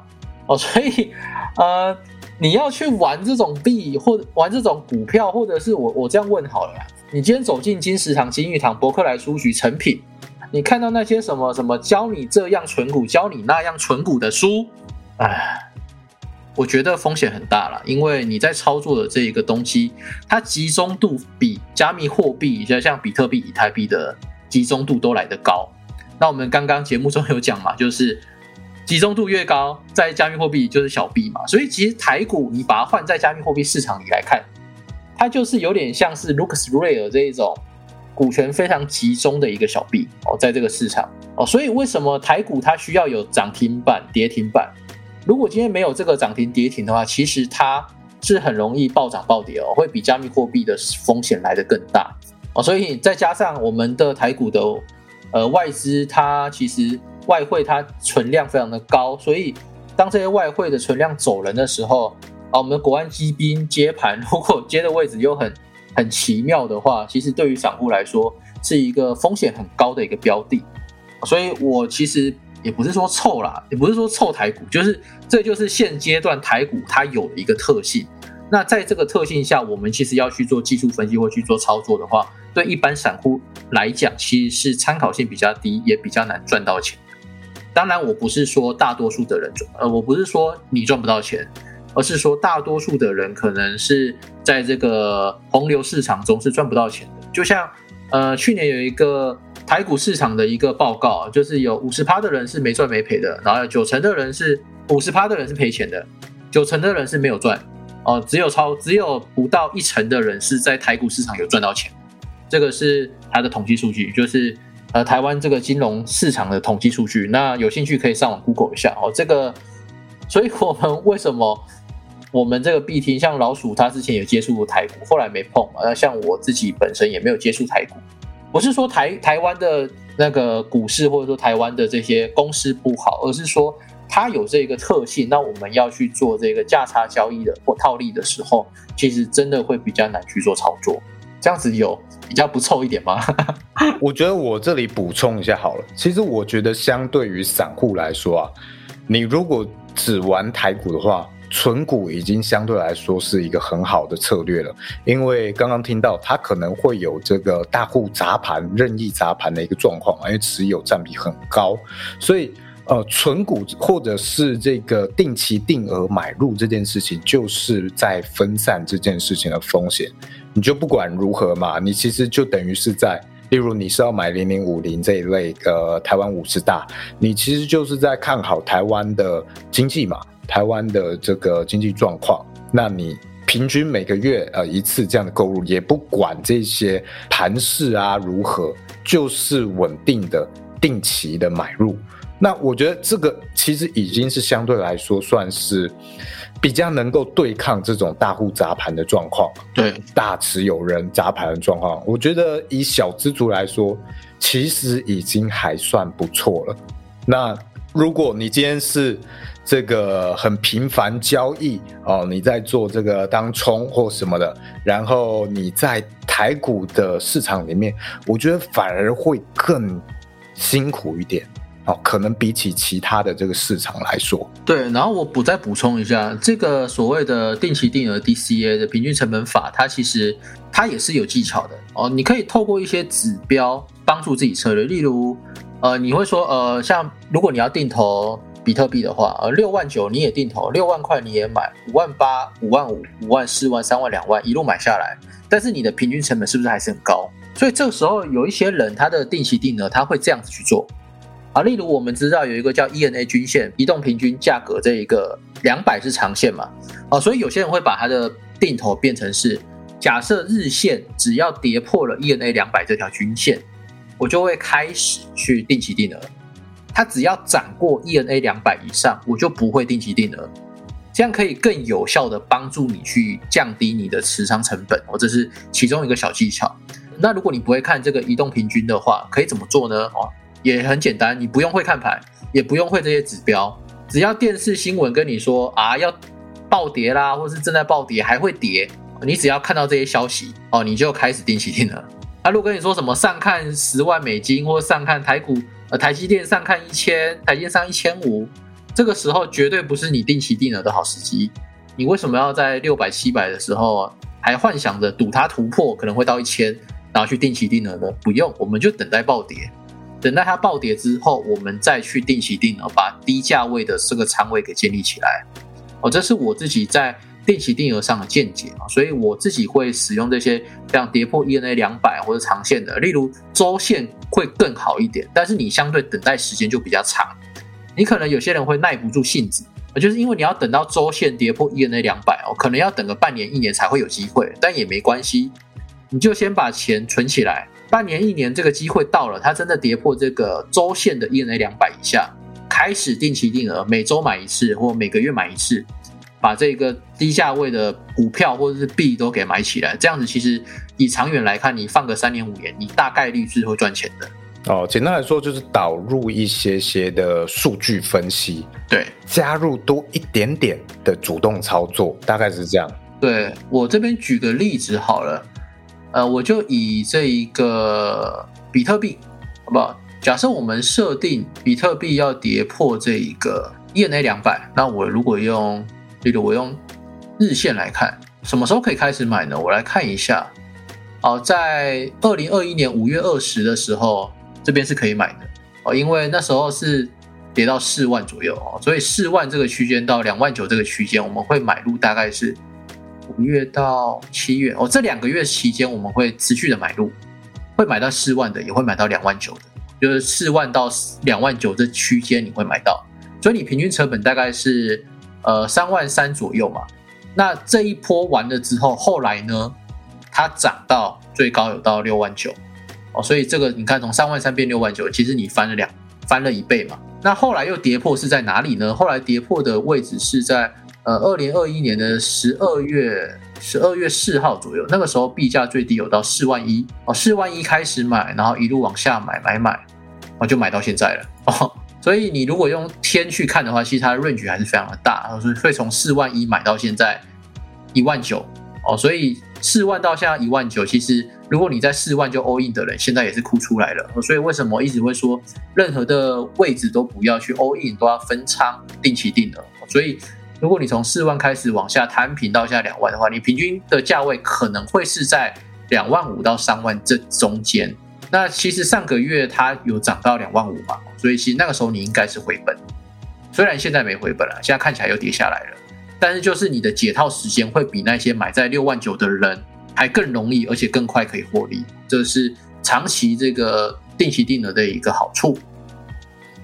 Speaker 2: 哦，所以呃。你要去玩这种币，或玩这种股票，或者是我我这样问好了，你今天走进金石堂、金玉堂、博客来书局、成品，你看到那些什么什么教你这样存股、教你那样存股的书，哎，我觉得风险很大了，因为你在操作的这一个东西，它集中度比加密货币，像像比特币、以太币的集中度都来得高。那我们刚刚节目中有讲嘛，就是集中度越高，在加密货币就是小币嘛。所以其实台股你把它换在加密货币市场里来看，它就是有点像是 LuxRare 这一种股权非常集中的一个小币哦，在这个市场哦。所以为什么台股它需要有涨停板、跌停板？如果今天没有这个涨停跌停的话，其实它是很容易暴涨暴跌哦，会比加密货币的风险来得更大哦。所以再加上我们的台股的呃外资，它其实外汇它存量非常的高，所以当这些外汇的存量走人的时候啊，我们的国安基金接盘，如果接的位置又很 很奇妙的话，其实对于散户来说是一个风险很高的一个标的。所以我其实。也不是说臭啦，也不是说臭台股，就是这就是现阶段台股它有的一个特性。那在这个特性下，我们其实要去做技术分析或去做操作的话，对一般散户来讲，其实是参考性比较低，也比较难赚到钱。当然，我不是说大多数的人赚，呃，我不是说你赚不到钱，而是说大多数的人可能是在这个洪流市场中是赚不到钱的。就像呃，去年有一个。台股市场的一个报告，就是有五十趴的人是没赚没赔的，然后有九成的人是五十趴的人是赔钱的，九成的人是没有赚，哦，只有超只有不到一成的人是在台股市场有赚到钱，这个是它的统计数据，就是呃台湾这个金融市场的统计数据。那有兴趣可以上网 Google 一下哦。这个，所以我们为什么我们这个 B 厅像老鼠，他之前有接触过台股，后来没碰，呃，像我自己本身也没有接触台股。不是说台台湾的那个股市或者说台湾的这些公司不好，而是说它有这个特性。那我们要去做这个价差交易的或套利的时候，其实真的会比较难去做操作。这样子有比较不臭一点吗？
Speaker 1: 我觉得我这里补充一下好了。其实我觉得相对于散户来说啊，你如果只玩台股的话。存股已经相对来说是一个很好的策略了，因为刚刚听到它可能会有这个大户砸盘、任意砸盘的一个状况，因为持有占比很高，所以呃，存股或者是这个定期定额买入这件事情，就是在分散这件事情的风险。你就不管如何嘛，你其实就等于是在，例如你是要买零零五零这一类呃台湾五十大，你其实就是在看好台湾的经济嘛。台湾的这个经济状况，那你平均每个月呃一次这样的购入，也不管这些盘势啊如何，就是稳定的定期的买入。那我觉得这个其实已经是相对来说算是比较能够对抗这种大户砸盘的状况，
Speaker 2: 对
Speaker 1: 大持有人砸盘的状况。我觉得以小资族来说，其实已经还算不错了。那如果你今天是这个很频繁交易哦，你在做这个当冲或什么的，然后你在台股的市场里面，我觉得反而会更辛苦一点哦，可能比起其他的这个市场来说。
Speaker 2: 对，然后我补再补充一下，这个所谓的定期定额 DCA 的平均成本法，它其实它也是有技巧的哦，你可以透过一些指标帮助自己策略，例如呃，你会说呃，像如果你要定投。比特币的话，呃，六万九你也定投，六万块你也买，五万八、五万五、五万四万、三万、两万，一路买下来，但是你的平均成本是不是还是很高？所以这个时候有一些人他的定期定额他会这样子去做啊，例如我们知道有一个叫 ENA 均线，移动平均价格这一个两百是长线嘛，啊，所以有些人会把他的定投变成是假设日线只要跌破了 ENA 两百这条均线，我就会开始去定期定额。它只要涨过 ENA 两百以上，我就不会定期定额，这样可以更有效的帮助你去降低你的持仓成本，哦，这是其中一个小技巧。那如果你不会看这个移动平均的话，可以怎么做呢？哦，也很简单，你不用会看盘，也不用会这些指标，只要电视新闻跟你说啊要暴跌啦，或者是正在暴跌还会跌，你只要看到这些消息哦，你就开始定期定额。他 如果跟你说什么上看十万美金，或上看台股。呃，台积电上看一千，台积电上一千五，这个时候绝对不是你定期定额的好时机。你为什么要在六百、七百的时候还幻想着赌它突破可能会到一千，然后去定期定额呢？不用，我们就等待暴跌，等待它暴跌之后，我们再去定期定额，把低价位的这个仓位给建立起来。哦，这是我自己在定期定额上的见解啊，所以我自己会使用这些像跌破 ENA 两百或者长线的，例如周线会更好一点，但是你相对等待时间就比较长，你可能有些人会耐不住性子，就是因为你要等到周线跌破 ENA 两百哦，可能要等个半年一年才会有机会，但也没关系，你就先把钱存起来。半年一年这个机会到了，它真的跌破这个周线的 ENA 两百以下，开始定期定额，每周买一次或每个月买一次，把这个低价位的股票或者是币都给买起来。这样子其实以长远来看，你放个三年五年，你大概率是会赚钱的。
Speaker 1: 哦，简单来说就是导入一些些的数据分析，
Speaker 2: 对，
Speaker 1: 加入多一点点的主动操作，大概是这样。
Speaker 2: 对我这边举个例子好了。呃，我就以这一个比特币，好不好？假设我们设定比特币要跌破这一个 ENA 两百，那我如果用，例如我用日线来看，什么时候可以开始买呢？我来看一下，哦，在二零二一年五月二十的时候，这边是可以买的哦，因为那时候是跌到四万左右哦，所以四万这个区间到两万九这个区间，我们会买入大概是。五月到七月哦，这两个月期间我们会持续的买入，会买到四万的，也会买到两万九的，就是四万到两万九这区间你会买到，所以你平均成本大概是呃三万三左右嘛。那这一波完了之后，后来呢，它涨到最高有到六万九哦，所以这个你看从三万三变六万九，其实你翻了两翻了一倍嘛。那后来又跌破是在哪里呢？后来跌破的位置是在。呃，二零二一年的十二月十二月四号左右，那个时候币价最低有到四万一哦，四万一开始买，然后一路往下买买买，哦，就买到现在了哦。所以你如果用天去看的话，其实它的 range 还是非常的大，所以会从四万一买到现在一万九哦。所以四万到现在一万九，其实如果你在四万就 all in 的人，现在也是哭出来了。所以为什么一直会说，任何的位置都不要去 all in，都要分仓定期定额。所以。如果你从四万开始往下摊平到下两万的话，你平均的价位可能会是在两万五到三万这中间。那其实上个月它有涨到两万五嘛，所以其实那个时候你应该是回本。虽然现在没回本了，现在看起来又跌下来了，但是就是你的解套时间会比那些买在六万九的人还更容易，而且更快可以获利。这是长期这个定期定额的一个好处。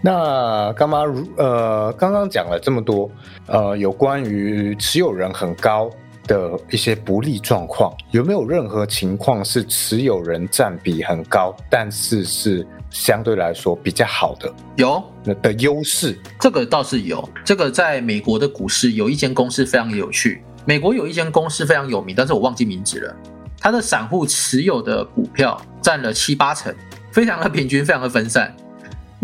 Speaker 1: 那干妈如呃刚刚讲了这么多，呃有关于持有人很高的一些不利状况，有没有任何情况是持有人占比很高，但是是相对来说比较好的？
Speaker 2: 有
Speaker 1: 的优势，
Speaker 2: 这个倒是有。这个在美国的股市有一间公司非常有趣，美国有一间公司非常有名，但是我忘记名字了。它的散户持有的股票占了七八成，非常的平均，非常的分散。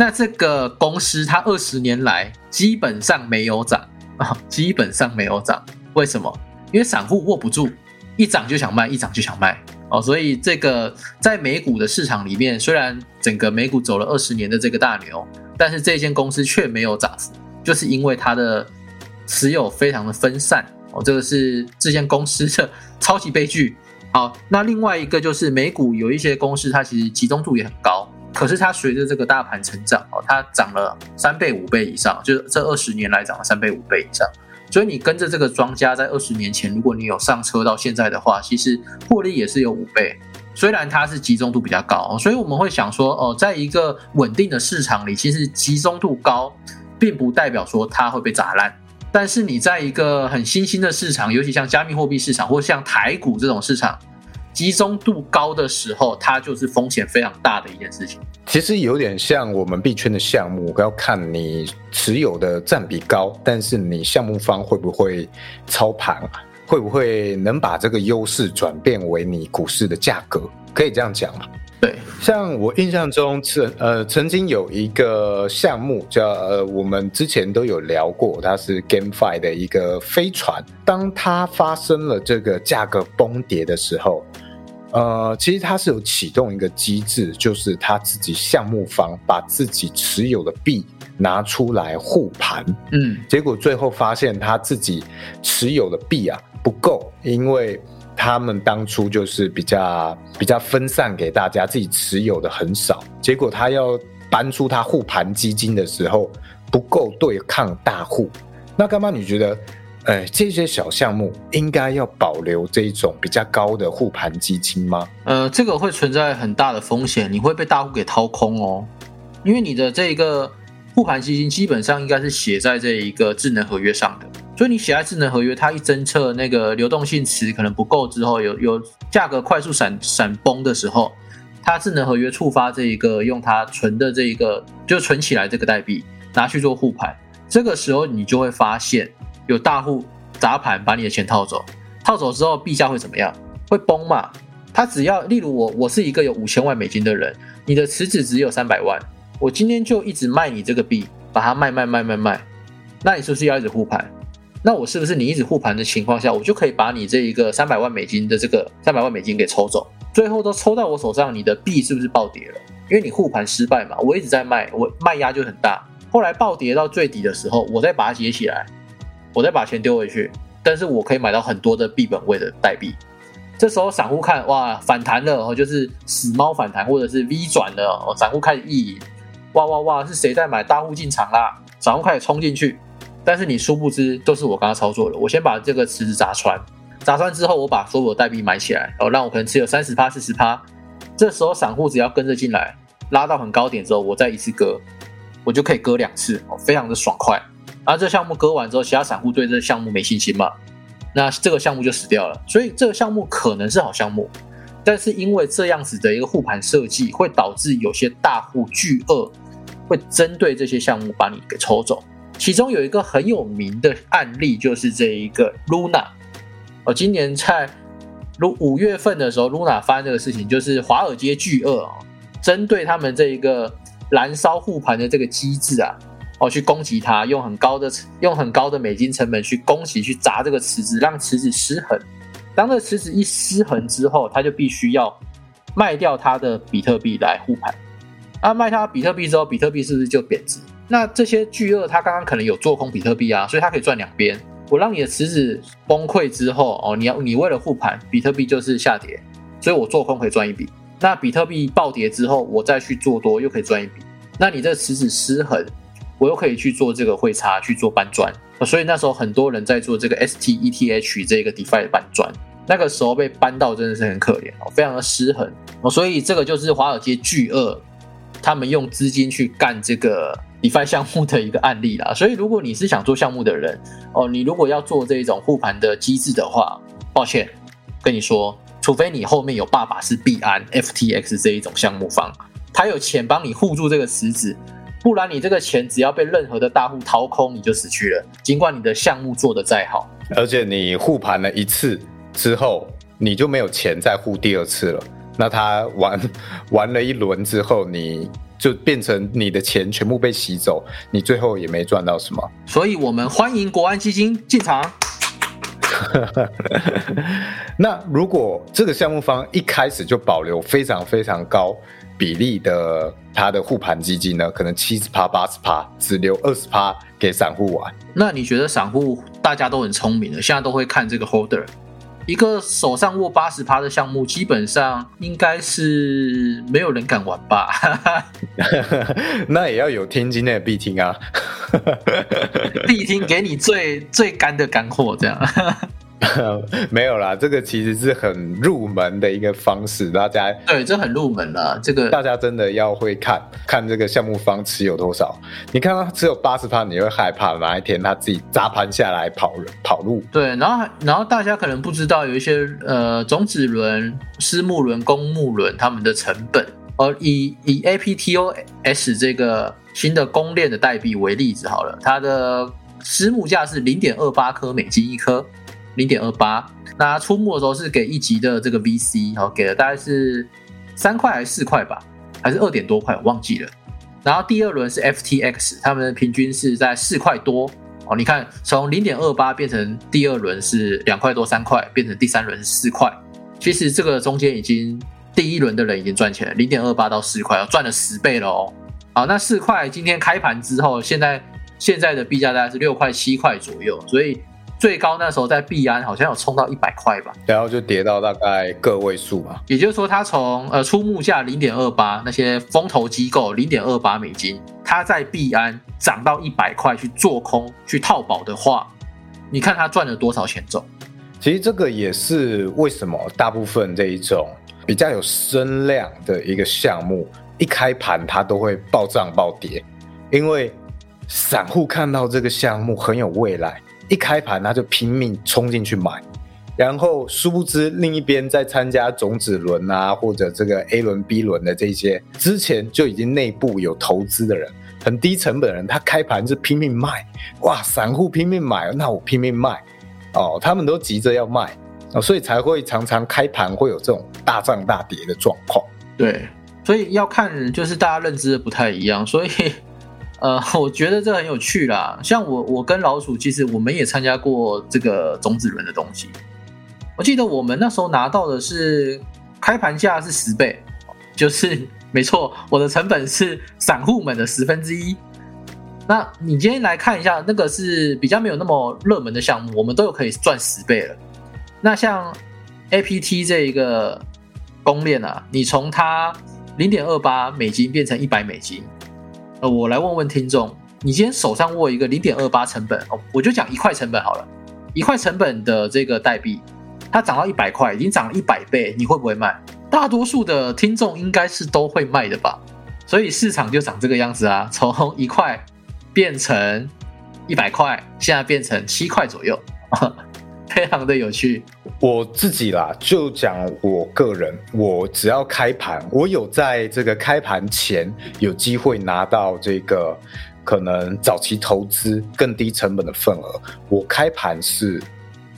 Speaker 2: 那这个公司它二十年来基本上没有涨啊，基本上没有涨。为什么？因为散户握不住，一涨就想卖，一涨就想卖哦。所以这个在美股的市场里面，虽然整个美股走了二十年的这个大牛，但是这间公司却没有涨幅，就是因为它的持有非常的分散哦。这个是这间公司的超级悲剧。好，那另外一个就是美股有一些公司，它其实集中度也很高。可是它随着这个大盘成长哦，它涨了三倍五倍以上，就是这二十年来涨了三倍五倍以上。所以你跟着这个庄家在二十年前，如果你有上车到现在的话，其实获利也是有五倍。虽然它是集中度比较高，所以我们会想说哦，在一个稳定的市场里，其实集中度高，并不代表说它会被砸烂。但是你在一个很新兴的市场，尤其像加密货币市场或像台股这种市场。集中度高的时候，它就是风险非常大的一件事情。
Speaker 1: 其实有点像我们币圈的项目，要看你持有的占比高，但是你项目方会不会操盘，会不会能把这个优势转变为你股市的价格？可以这样讲吗？
Speaker 2: 对，
Speaker 1: 像我印象中曾呃曾经有一个项目叫呃我们之前都有聊过，它是 GameFi 的一个飞船，当它发生了这个价格崩跌的时候。呃，其实它是有启动一个机制，就是他自己项目方把自己持有的币拿出来护盘，
Speaker 2: 嗯，
Speaker 1: 结果最后发现他自己持有的币啊不够，因为他们当初就是比较比较分散给大家，自己持有的很少，结果他要搬出他护盘基金的时候不够对抗大户。那干妈，你觉得？哎，这些小项目应该要保留这一种比较高的护盘基金吗？
Speaker 2: 呃，这个会存在很大的风险，你会被大户给掏空哦，因为你的这一个护盘基金基本上应该是写在这一个智能合约上的，所以你写在智能合约，它一侦测那个流动性池可能不够之后，有有价格快速闪闪崩的时候。它智能合约触发这一个用它存的这一个就存起来这个代币拿去做护盘，这个时候你就会发现有大户砸盘把你的钱套走，套走之后币价会怎么样？会崩嘛？他只要例如我我是一个有五千万美金的人，你的池子只有三百万，我今天就一直卖你这个币，把它卖卖卖卖卖，那你是不是要一直护盘？那我是不是你一直护盘的情况下，我就可以把你这一个三百万美金的这个三百万美金给抽走？最后都抽到我手上，你的币是不是暴跌了？因为你护盘失败嘛，我一直在卖，我卖压就很大。后来暴跌到最底的时候，我再把它接起来，我再把钱丢回去，但是我可以买到很多的币本位的代币。这时候散户看哇反弹了哦，就是死猫反弹或者是 V 转了哦，散户开始意淫，哇哇哇是谁在买？大户进场啦，散户开始冲进去，但是你殊不知都是我刚刚操作的，我先把这个池子砸穿。砸穿之后，我把所有的代币买起来，哦，让我可能持有三十趴、四十趴。这时候散户只要跟着进来，拉到很高点之后，我再一次割，我就可以割两次，非常的爽快。而这项目割完之后，其他散户对这个项目没信心嘛，那这个项目就死掉了。所以这个项目可能是好项目，但是因为这样子的一个护盘设计，会导致有些大户巨鳄会针对这些项目把你给抽走。其中有一个很有名的案例，就是这一个 Luna。哦，今年在如五月份的时候，Luna 发生这个事情，就是华尔街巨鳄啊，针对他们这一个燃烧护盘的这个机制啊，哦，去攻击它，用很高的用很高的美金成本去攻击、去砸这个池子，让池子失衡。当这个池子一失衡之后，他就必须要卖掉他的比特币来护盘。啊，卖他比特币之后，比特币是不是就贬值？那这些巨鳄他刚刚可能有做空比特币啊，所以他可以赚两边。我让你的池子崩溃之后，哦，你要你为了护盘，比特币就是下跌，所以我做空可以赚一笔。那比特币暴跌之后，我再去做多又可以赚一笔。那你这池子失衡，我又可以去做这个汇差去做搬砖。所以那时候很多人在做这个 STETH 这个 DeFi 搬砖，那个时候被搬到真的是很可怜哦，非常的失衡哦。所以这个就是华尔街巨鳄，他们用资金去干这个。DeFi 项目的一个案例啦，所以如果你是想做项目的人哦，你如果要做这一种护盘的机制的话，抱歉跟你说，除非你后面有爸爸是币安、FTX 这一种项目方，他有钱帮你护住这个池子，不然你这个钱只要被任何的大户掏空，你就死去了。尽管你的项目做得再好，
Speaker 1: 而且你护盘了一次之后，你就没有钱再护第二次了。那他玩玩了一轮之后，你。就变成你的钱全部被洗走，你最后也没赚到什么。
Speaker 2: 所以，我们欢迎国安基金进场。
Speaker 1: 那如果这个项目方一开始就保留非常非常高比例的他的护盘基金呢？可能七十趴、八十趴，只留二十趴给散户玩。
Speaker 2: 那你觉得散户大家都很聪明的，现在都会看这个 holder。一个手上握八十趴的项目，基本上应该是没有人敢玩吧？
Speaker 1: 那也要有天津的必听啊，
Speaker 2: 必听给你最最干的干货，这样。
Speaker 1: 没有啦，这个其实是很入门的一个方式，大家
Speaker 2: 对，这很入门啦。这个
Speaker 1: 大家真的要会看看这个项目方持有多少。你看到只有八十趴，你会害怕哪一天他自己砸盘下来跑跑路？
Speaker 2: 对，然后然后大家可能不知道有一些呃种子轮、私募轮、公募轮他们的成本。而以以 APTOS 这个新的公链的代币为例子好了，它的私募价是零点二八颗美金一颗。零点二八，那出募的时候是给一级的这个 VC，好给了大概是三块还是四块吧，还是二点多块，我忘记了。然后第二轮是 FTX，他们平均是在四块多哦。你看，从零点二八变成第二轮是两块多三块，变成第三轮是四块。其实这个中间已经第一轮的人已经赚钱了，零点二八到四块，赚了十倍了哦。好，那四块今天开盘之后，现在现在的币价大概是六块七块左右，所以。最高那时候在币安好像有冲到一百块吧，
Speaker 1: 然后就跌到大概个位数吧。
Speaker 2: 也就是说，它从呃出募价零点二八，那些风投机构零点二八美金，它在币安涨到一百块去做空去套保的话，你看他赚了多少钱走。
Speaker 1: 其实这个也是为什么大部分这一种比较有声量的一个项目，一开盘它都会暴涨暴跌，因为散户看到这个项目很有未来，一开盘他就拼命冲进去买。然后殊不知，另一边在参加种子轮啊，或者这个 A 轮、B 轮的这些，之前就已经内部有投资的人，很低成本的人，他开盘是拼命卖，哇，散户拼命买，那我拼命卖，哦，他们都急着要卖，哦，所以才会常常开盘会有这种大涨大跌的状况。
Speaker 2: 对，所以要看就是大家认知的不太一样，所以呃，我觉得这很有趣啦。像我，我跟老鼠其实我们也参加过这个种子轮的东西。我记得我们那时候拿到的是开盘价是十倍，就是没错，我的成本是散户们的十分之一。那你今天来看一下，那个是比较没有那么热门的项目，我们都有可以赚十倍了。那像 A P T 这一个公链啊，你从它零点二八美金变成一百美金，呃，我来问问听众，你今天手上握一个零点二八成本哦，我就讲一块成本好了，一块成本的这个代币。它涨到一百块，已经涨了一百倍，你会不会卖？大多数的听众应该是都会卖的吧，所以市场就长这个样子啊，从一块变成一百块，现在变成七块左右，非常的有趣。
Speaker 1: 我自己啦，就讲我个人，我只要开盘，我有在这个开盘前有机会拿到这个可能早期投资更低成本的份额，我开盘是。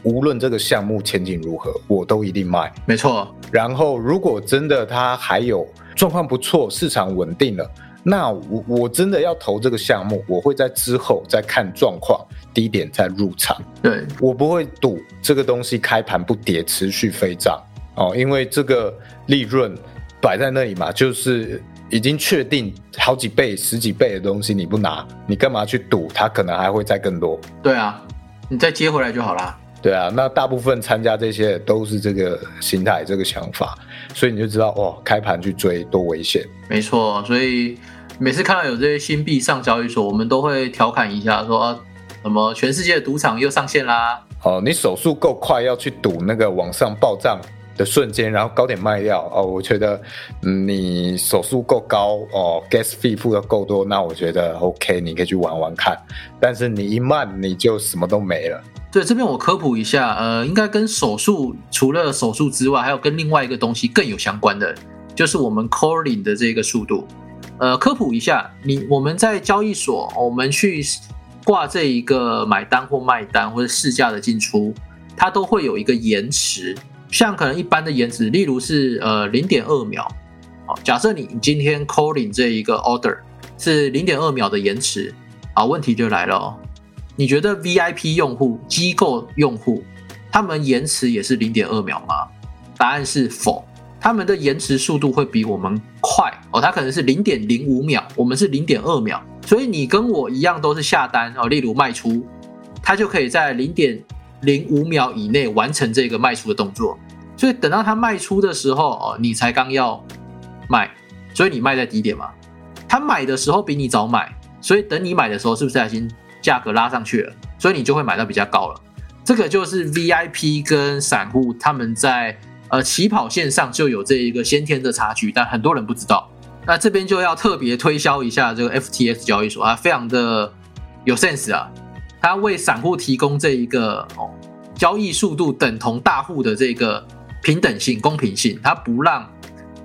Speaker 1: 无论这个项目前景如何，我都一定卖。
Speaker 2: 没错。
Speaker 1: 然后，如果真的它还有状况不错，市场稳定了，那我我真的要投这个项目，我会在之后再看状况，低点再入场。
Speaker 2: 对
Speaker 1: 我不会赌这个东西开盘不跌，持续飞涨哦，因为这个利润摆在那里嘛，就是已经确定好几倍、十几倍的东西，你不拿，你干嘛去赌？它可能还会再更多。
Speaker 2: 对啊，你再接回来就好啦。
Speaker 1: 对啊，那大部分参加这些都是这个心态、这个想法，所以你就知道哦，开盘去追多危险。
Speaker 2: 没错，所以每次看到有这些新币上交易所，我们都会调侃一下，说什么全世界的赌场又上线啦。
Speaker 1: 哦，你手速够快，要去赌那个往上暴涨的瞬间，然后高点卖掉哦。我觉得你手速够高哦，gas fee 付的够多，那我觉得 OK，你可以去玩玩看。但是你一慢，你就什么都没了。
Speaker 2: 对，这边我科普一下，呃，应该跟手术除了手术之外，还有跟另外一个东西更有相关的，就是我们 calling 的这个速度。呃，科普一下，你我们在交易所，我们去挂这一个买单或卖单或者市价的进出，它都会有一个延迟，像可能一般的延迟，例如是呃零点二秒。假设你今天 calling 这一个 order 是零点二秒的延迟，啊，问题就来了哦。你觉得 VIP 用户、机构用户，他们延迟也是零点二秒吗？答案是否，他们的延迟速度会比我们快。哦，它可能是零点零五秒，我们是零点二秒，所以你跟我一样都是下单哦，例如卖出，它就可以在零点零五秒以内完成这个卖出的动作，所以等到它卖出的时候哦，你才刚要卖，所以你卖在低点嘛，他买的时候比你早买，所以等你买的时候是不是已经？价格拉上去了，所以你就会买到比较高了。这个就是 VIP 跟散户他们在呃起跑线上就有这一个先天的差距，但很多人不知道。那这边就要特别推销一下这个 FTX 交易所啊，非常的有 sense 啊，它为散户提供这一个哦交易速度等同大户的这个平等性、公平性，它不让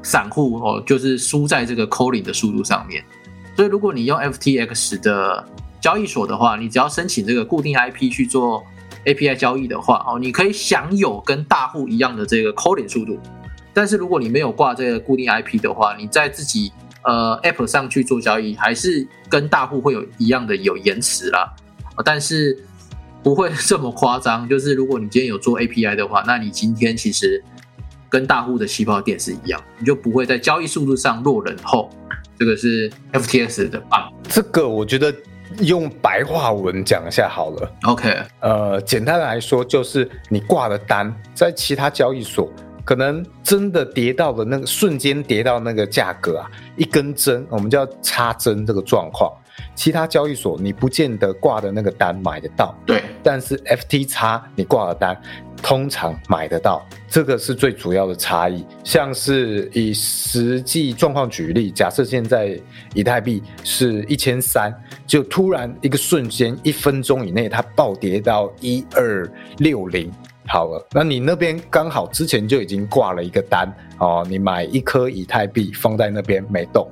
Speaker 2: 散户哦就是输在这个 calling 的速度上面。所以如果你用 FTX 的交易所的话，你只要申请这个固定 IP 去做 API 交易的话，哦，你可以享有跟大户一样的这个 calling 速度。但是如果你没有挂这个固定 IP 的话，你在自己呃 App 上去做交易，还是跟大户会有一样的有延迟啦。但是不会这么夸张。就是如果你今天有做 API 的话，那你今天其实跟大户的起跑点是一样，你就不会在交易速度上落人后。这个是 FTS 的棒。
Speaker 1: 这个我觉得。用白话文讲一下好了。
Speaker 2: OK，
Speaker 1: 呃，简单来说就是你挂的单，在其他交易所可能真的跌到的那个瞬间跌到那个价格啊，一根针，我们叫插针这个状况，其他交易所你不见得挂的那个单买得到，
Speaker 2: 对，
Speaker 1: 但是 FTX 你挂了单通常买得到，这个是最主要的差异。像是以实际状况举例，假设现在以太币是一千三，就突然一个瞬间，一分钟以内它暴跌到一二六零。好了，那你那边刚好之前就已经挂了一个单哦，你买一颗以太币放在那边没动。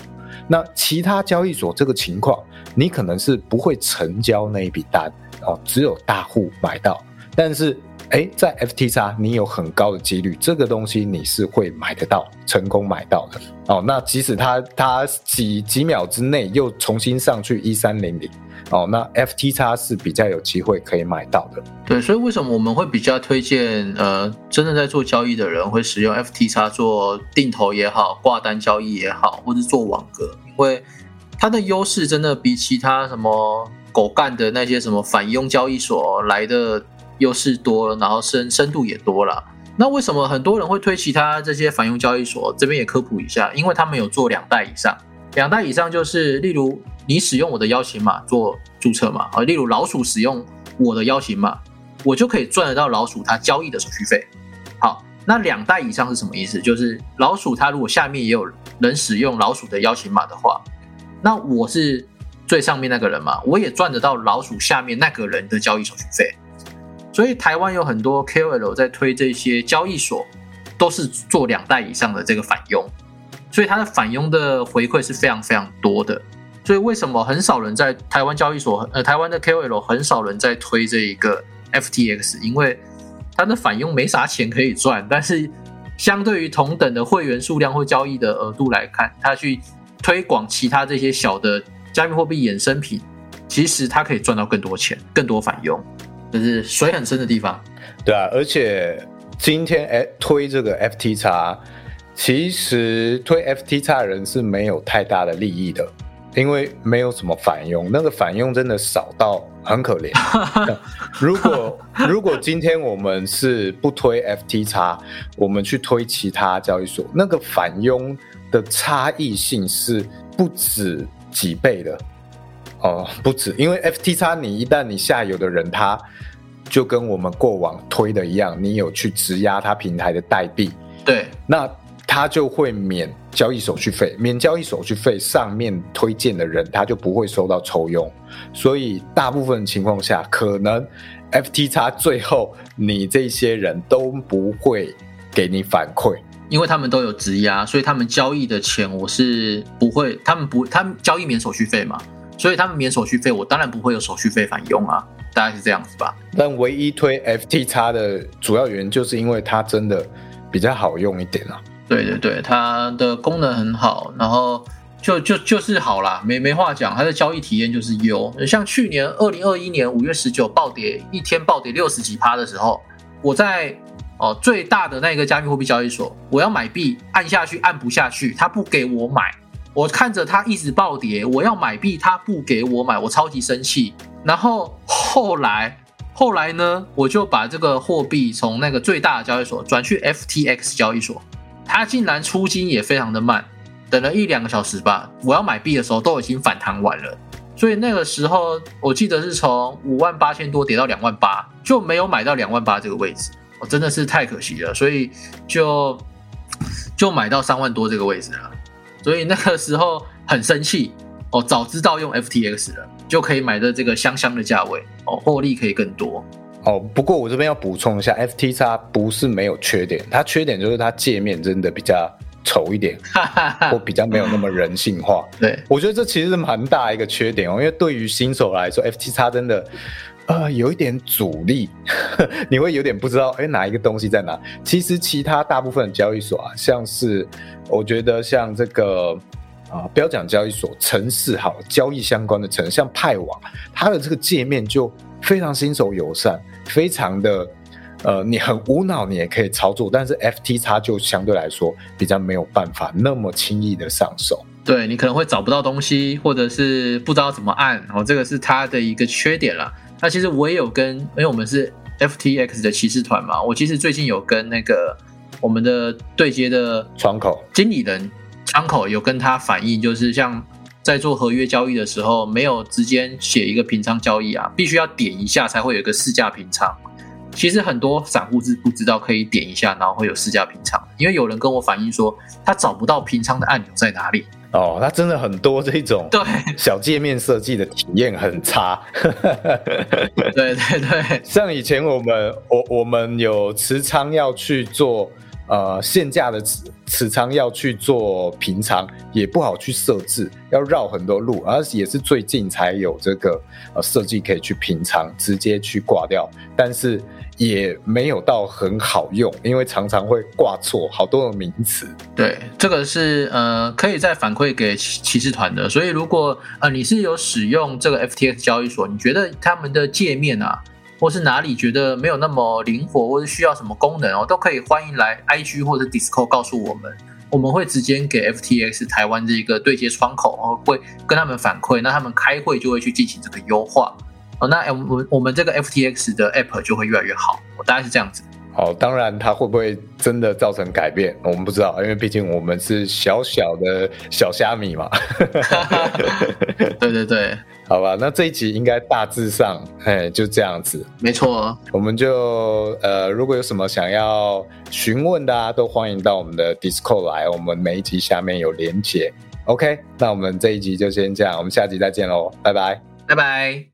Speaker 1: 那其他交易所这个情况，你可能是不会成交那一笔单哦，只有大户买到。但是，哎，在 FTX 你有很高的几率，这个东西你是会买得到，成功买到的哦。那即使它它几几秒之内又重新上去一三零零。哦，那 FTX 是比较有机会可以买到的。
Speaker 2: 对，所以为什么我们会比较推荐呃，真正在做交易的人会使用 FTX 做定投也好，挂单交易也好，或者做网格，因为它的优势真的比其他什么狗干的那些什么反佣交易所来的优势多了，然后深深度也多了。那为什么很多人会推其他这些反佣交易所？这边也科普一下，因为他们有做两代以上，两代以上就是例如。你使用我的邀请码做注册嘛？啊，例如老鼠使用我的邀请码，我就可以赚得到老鼠它交易的手续费。好，那两代以上是什么意思？就是老鼠它如果下面也有人使用老鼠的邀请码的话，那我是最上面那个人嘛，我也赚得到老鼠下面那个人的交易手续费。所以台湾有很多 KOL 在推这些交易所，都是做两代以上的这个返佣，所以它的返佣的回馈是非常非常多的。所以为什么很少人在台湾交易所？呃，台湾的 KOL 很少人在推这一个 FTX，因为它的返佣没啥钱可以赚。但是相对于同等的会员数量或交易的额度来看，它去推广其他这些小的加密货币衍生品，其实它可以赚到更多钱、更多返佣，就是水很深的地方。
Speaker 1: 对啊，而且今天哎推这个 FTX，其实推 FTX 的人是没有太大的利益的。因为没有什么反用，那个反用真的少到很可怜。如果如果今天我们是不推 FTX，我们去推其他交易所，那个反佣的差异性是不止几倍的哦，不止。因为 FTX 你一旦你下游的人，他就跟我们过往推的一样，你有去质押他平台的代币，
Speaker 2: 对，
Speaker 1: 那。他就会免交易手续费，免交易手续费，上面推荐的人他就不会收到抽佣，所以大部分情况下，可能 FTX 最后你这些人都不会给你反馈，
Speaker 2: 因为他们都有质押，所以他们交易的钱我是不会，他们不，他们交易免手续费嘛，所以他们免手续费，我当然不会有手续费返佣啊，大概是这样子吧。
Speaker 1: 但唯一推 FTX 的主要原因，就是因为它真的比较好用一点啊。
Speaker 2: 对对对，它的功能很好，然后就就就是好啦，没没话讲，它的交易体验就是优。像去年二零二一年五月十九暴跌，一天暴跌六十几趴的时候，我在哦最大的那个加密货币交易所，我要买币，按下去按不下去，他不给我买，我看着它一直暴跌，我要买币，它不给我买，我超级生气。然后后来后来呢，我就把这个货币从那个最大的交易所转去 FTX 交易所。它竟然出金也非常的慢，等了一两个小时吧。我要买币的时候都已经反弹完了，所以那个时候我记得是从五万八千多跌到两万八，就没有买到两万八这个位置，我真的是太可惜了。所以就就买到三万多这个位置了，所以那个时候很生气哦，早知道用 FTX 了，就可以买的这个香香的价位哦，获利可以更多。
Speaker 1: 哦，不过我这边要补充一下，FTX 不是没有缺点，它缺点就是它界面真的比较丑一点，或比较没有那么人性化。
Speaker 2: 对，
Speaker 1: 我觉得这其实是蛮大一个缺点哦，因为对于新手来说，FTX 真的呃有一点阻力，你会有点不知道哎哪一个东西在哪。其实其他大部分交易所啊，像是我觉得像这个啊，不要讲交易所，城市好交易相关的城，像派网，它的这个界面就非常新手友善。非常的，呃，你很无脑，你也可以操作，但是 FTX 就相对来说比较没有办法那么轻易的上手。
Speaker 2: 对你可能会找不到东西，或者是不知道怎么按，哦，这个是它的一个缺点了。那其实我也有跟，因为我们是 FTX 的骑士团嘛，我其实最近有跟那个我们的对接的
Speaker 1: 窗口
Speaker 2: 经理人窗口有跟他反映，就是像在做合约交易的时候，没有直接写一个平仓交易啊，必须要点一下才会有一个市价平仓。其实很多散户是不知道可以点一下，然后会有市价平仓，因为有人跟我反映说他找不到平仓的按钮在哪里。
Speaker 1: 哦，它真的很多这种
Speaker 2: 对
Speaker 1: 小界面设计的体验很差。
Speaker 2: 对对对，
Speaker 1: 像以前我们我我们有持仓要去做呃限价的持持仓要去做平仓，也不好去设置，要绕很多路，而也是最近才有这个呃设计可以去平仓，直接去挂掉，但是。也没有到很好用，因为常常会挂错好多的名词。
Speaker 2: 对，这个是呃可以再反馈给骑士团的。所以如果呃你是有使用这个 FTX 交易所，你觉得他们的界面啊，或是哪里觉得没有那么灵活，或是需要什么功能哦，都可以欢迎来 IG 或者 Discord 告诉我们，我们会直接给 FTX 台湾这一个对接窗口，哦会跟他们反馈，那他们开会就会去进行这个优化。哦，那我们我们这个 FTX 的 App 就会越来越好，大概是这样子。
Speaker 1: 好，当然它会不会真的造成改变，我们不知道，因为毕竟我们是小小的小虾米嘛。
Speaker 2: 对 对对，
Speaker 1: 好吧，那这一集应该大致上，哎，就这样子。
Speaker 2: 没错，
Speaker 1: 我们就呃，如果有什么想要询问的，都欢迎到我们的 Discord 来，我们每一集下面有连结。OK，那我们这一集就先这样，我们下集再见喽，拜拜，
Speaker 2: 拜拜。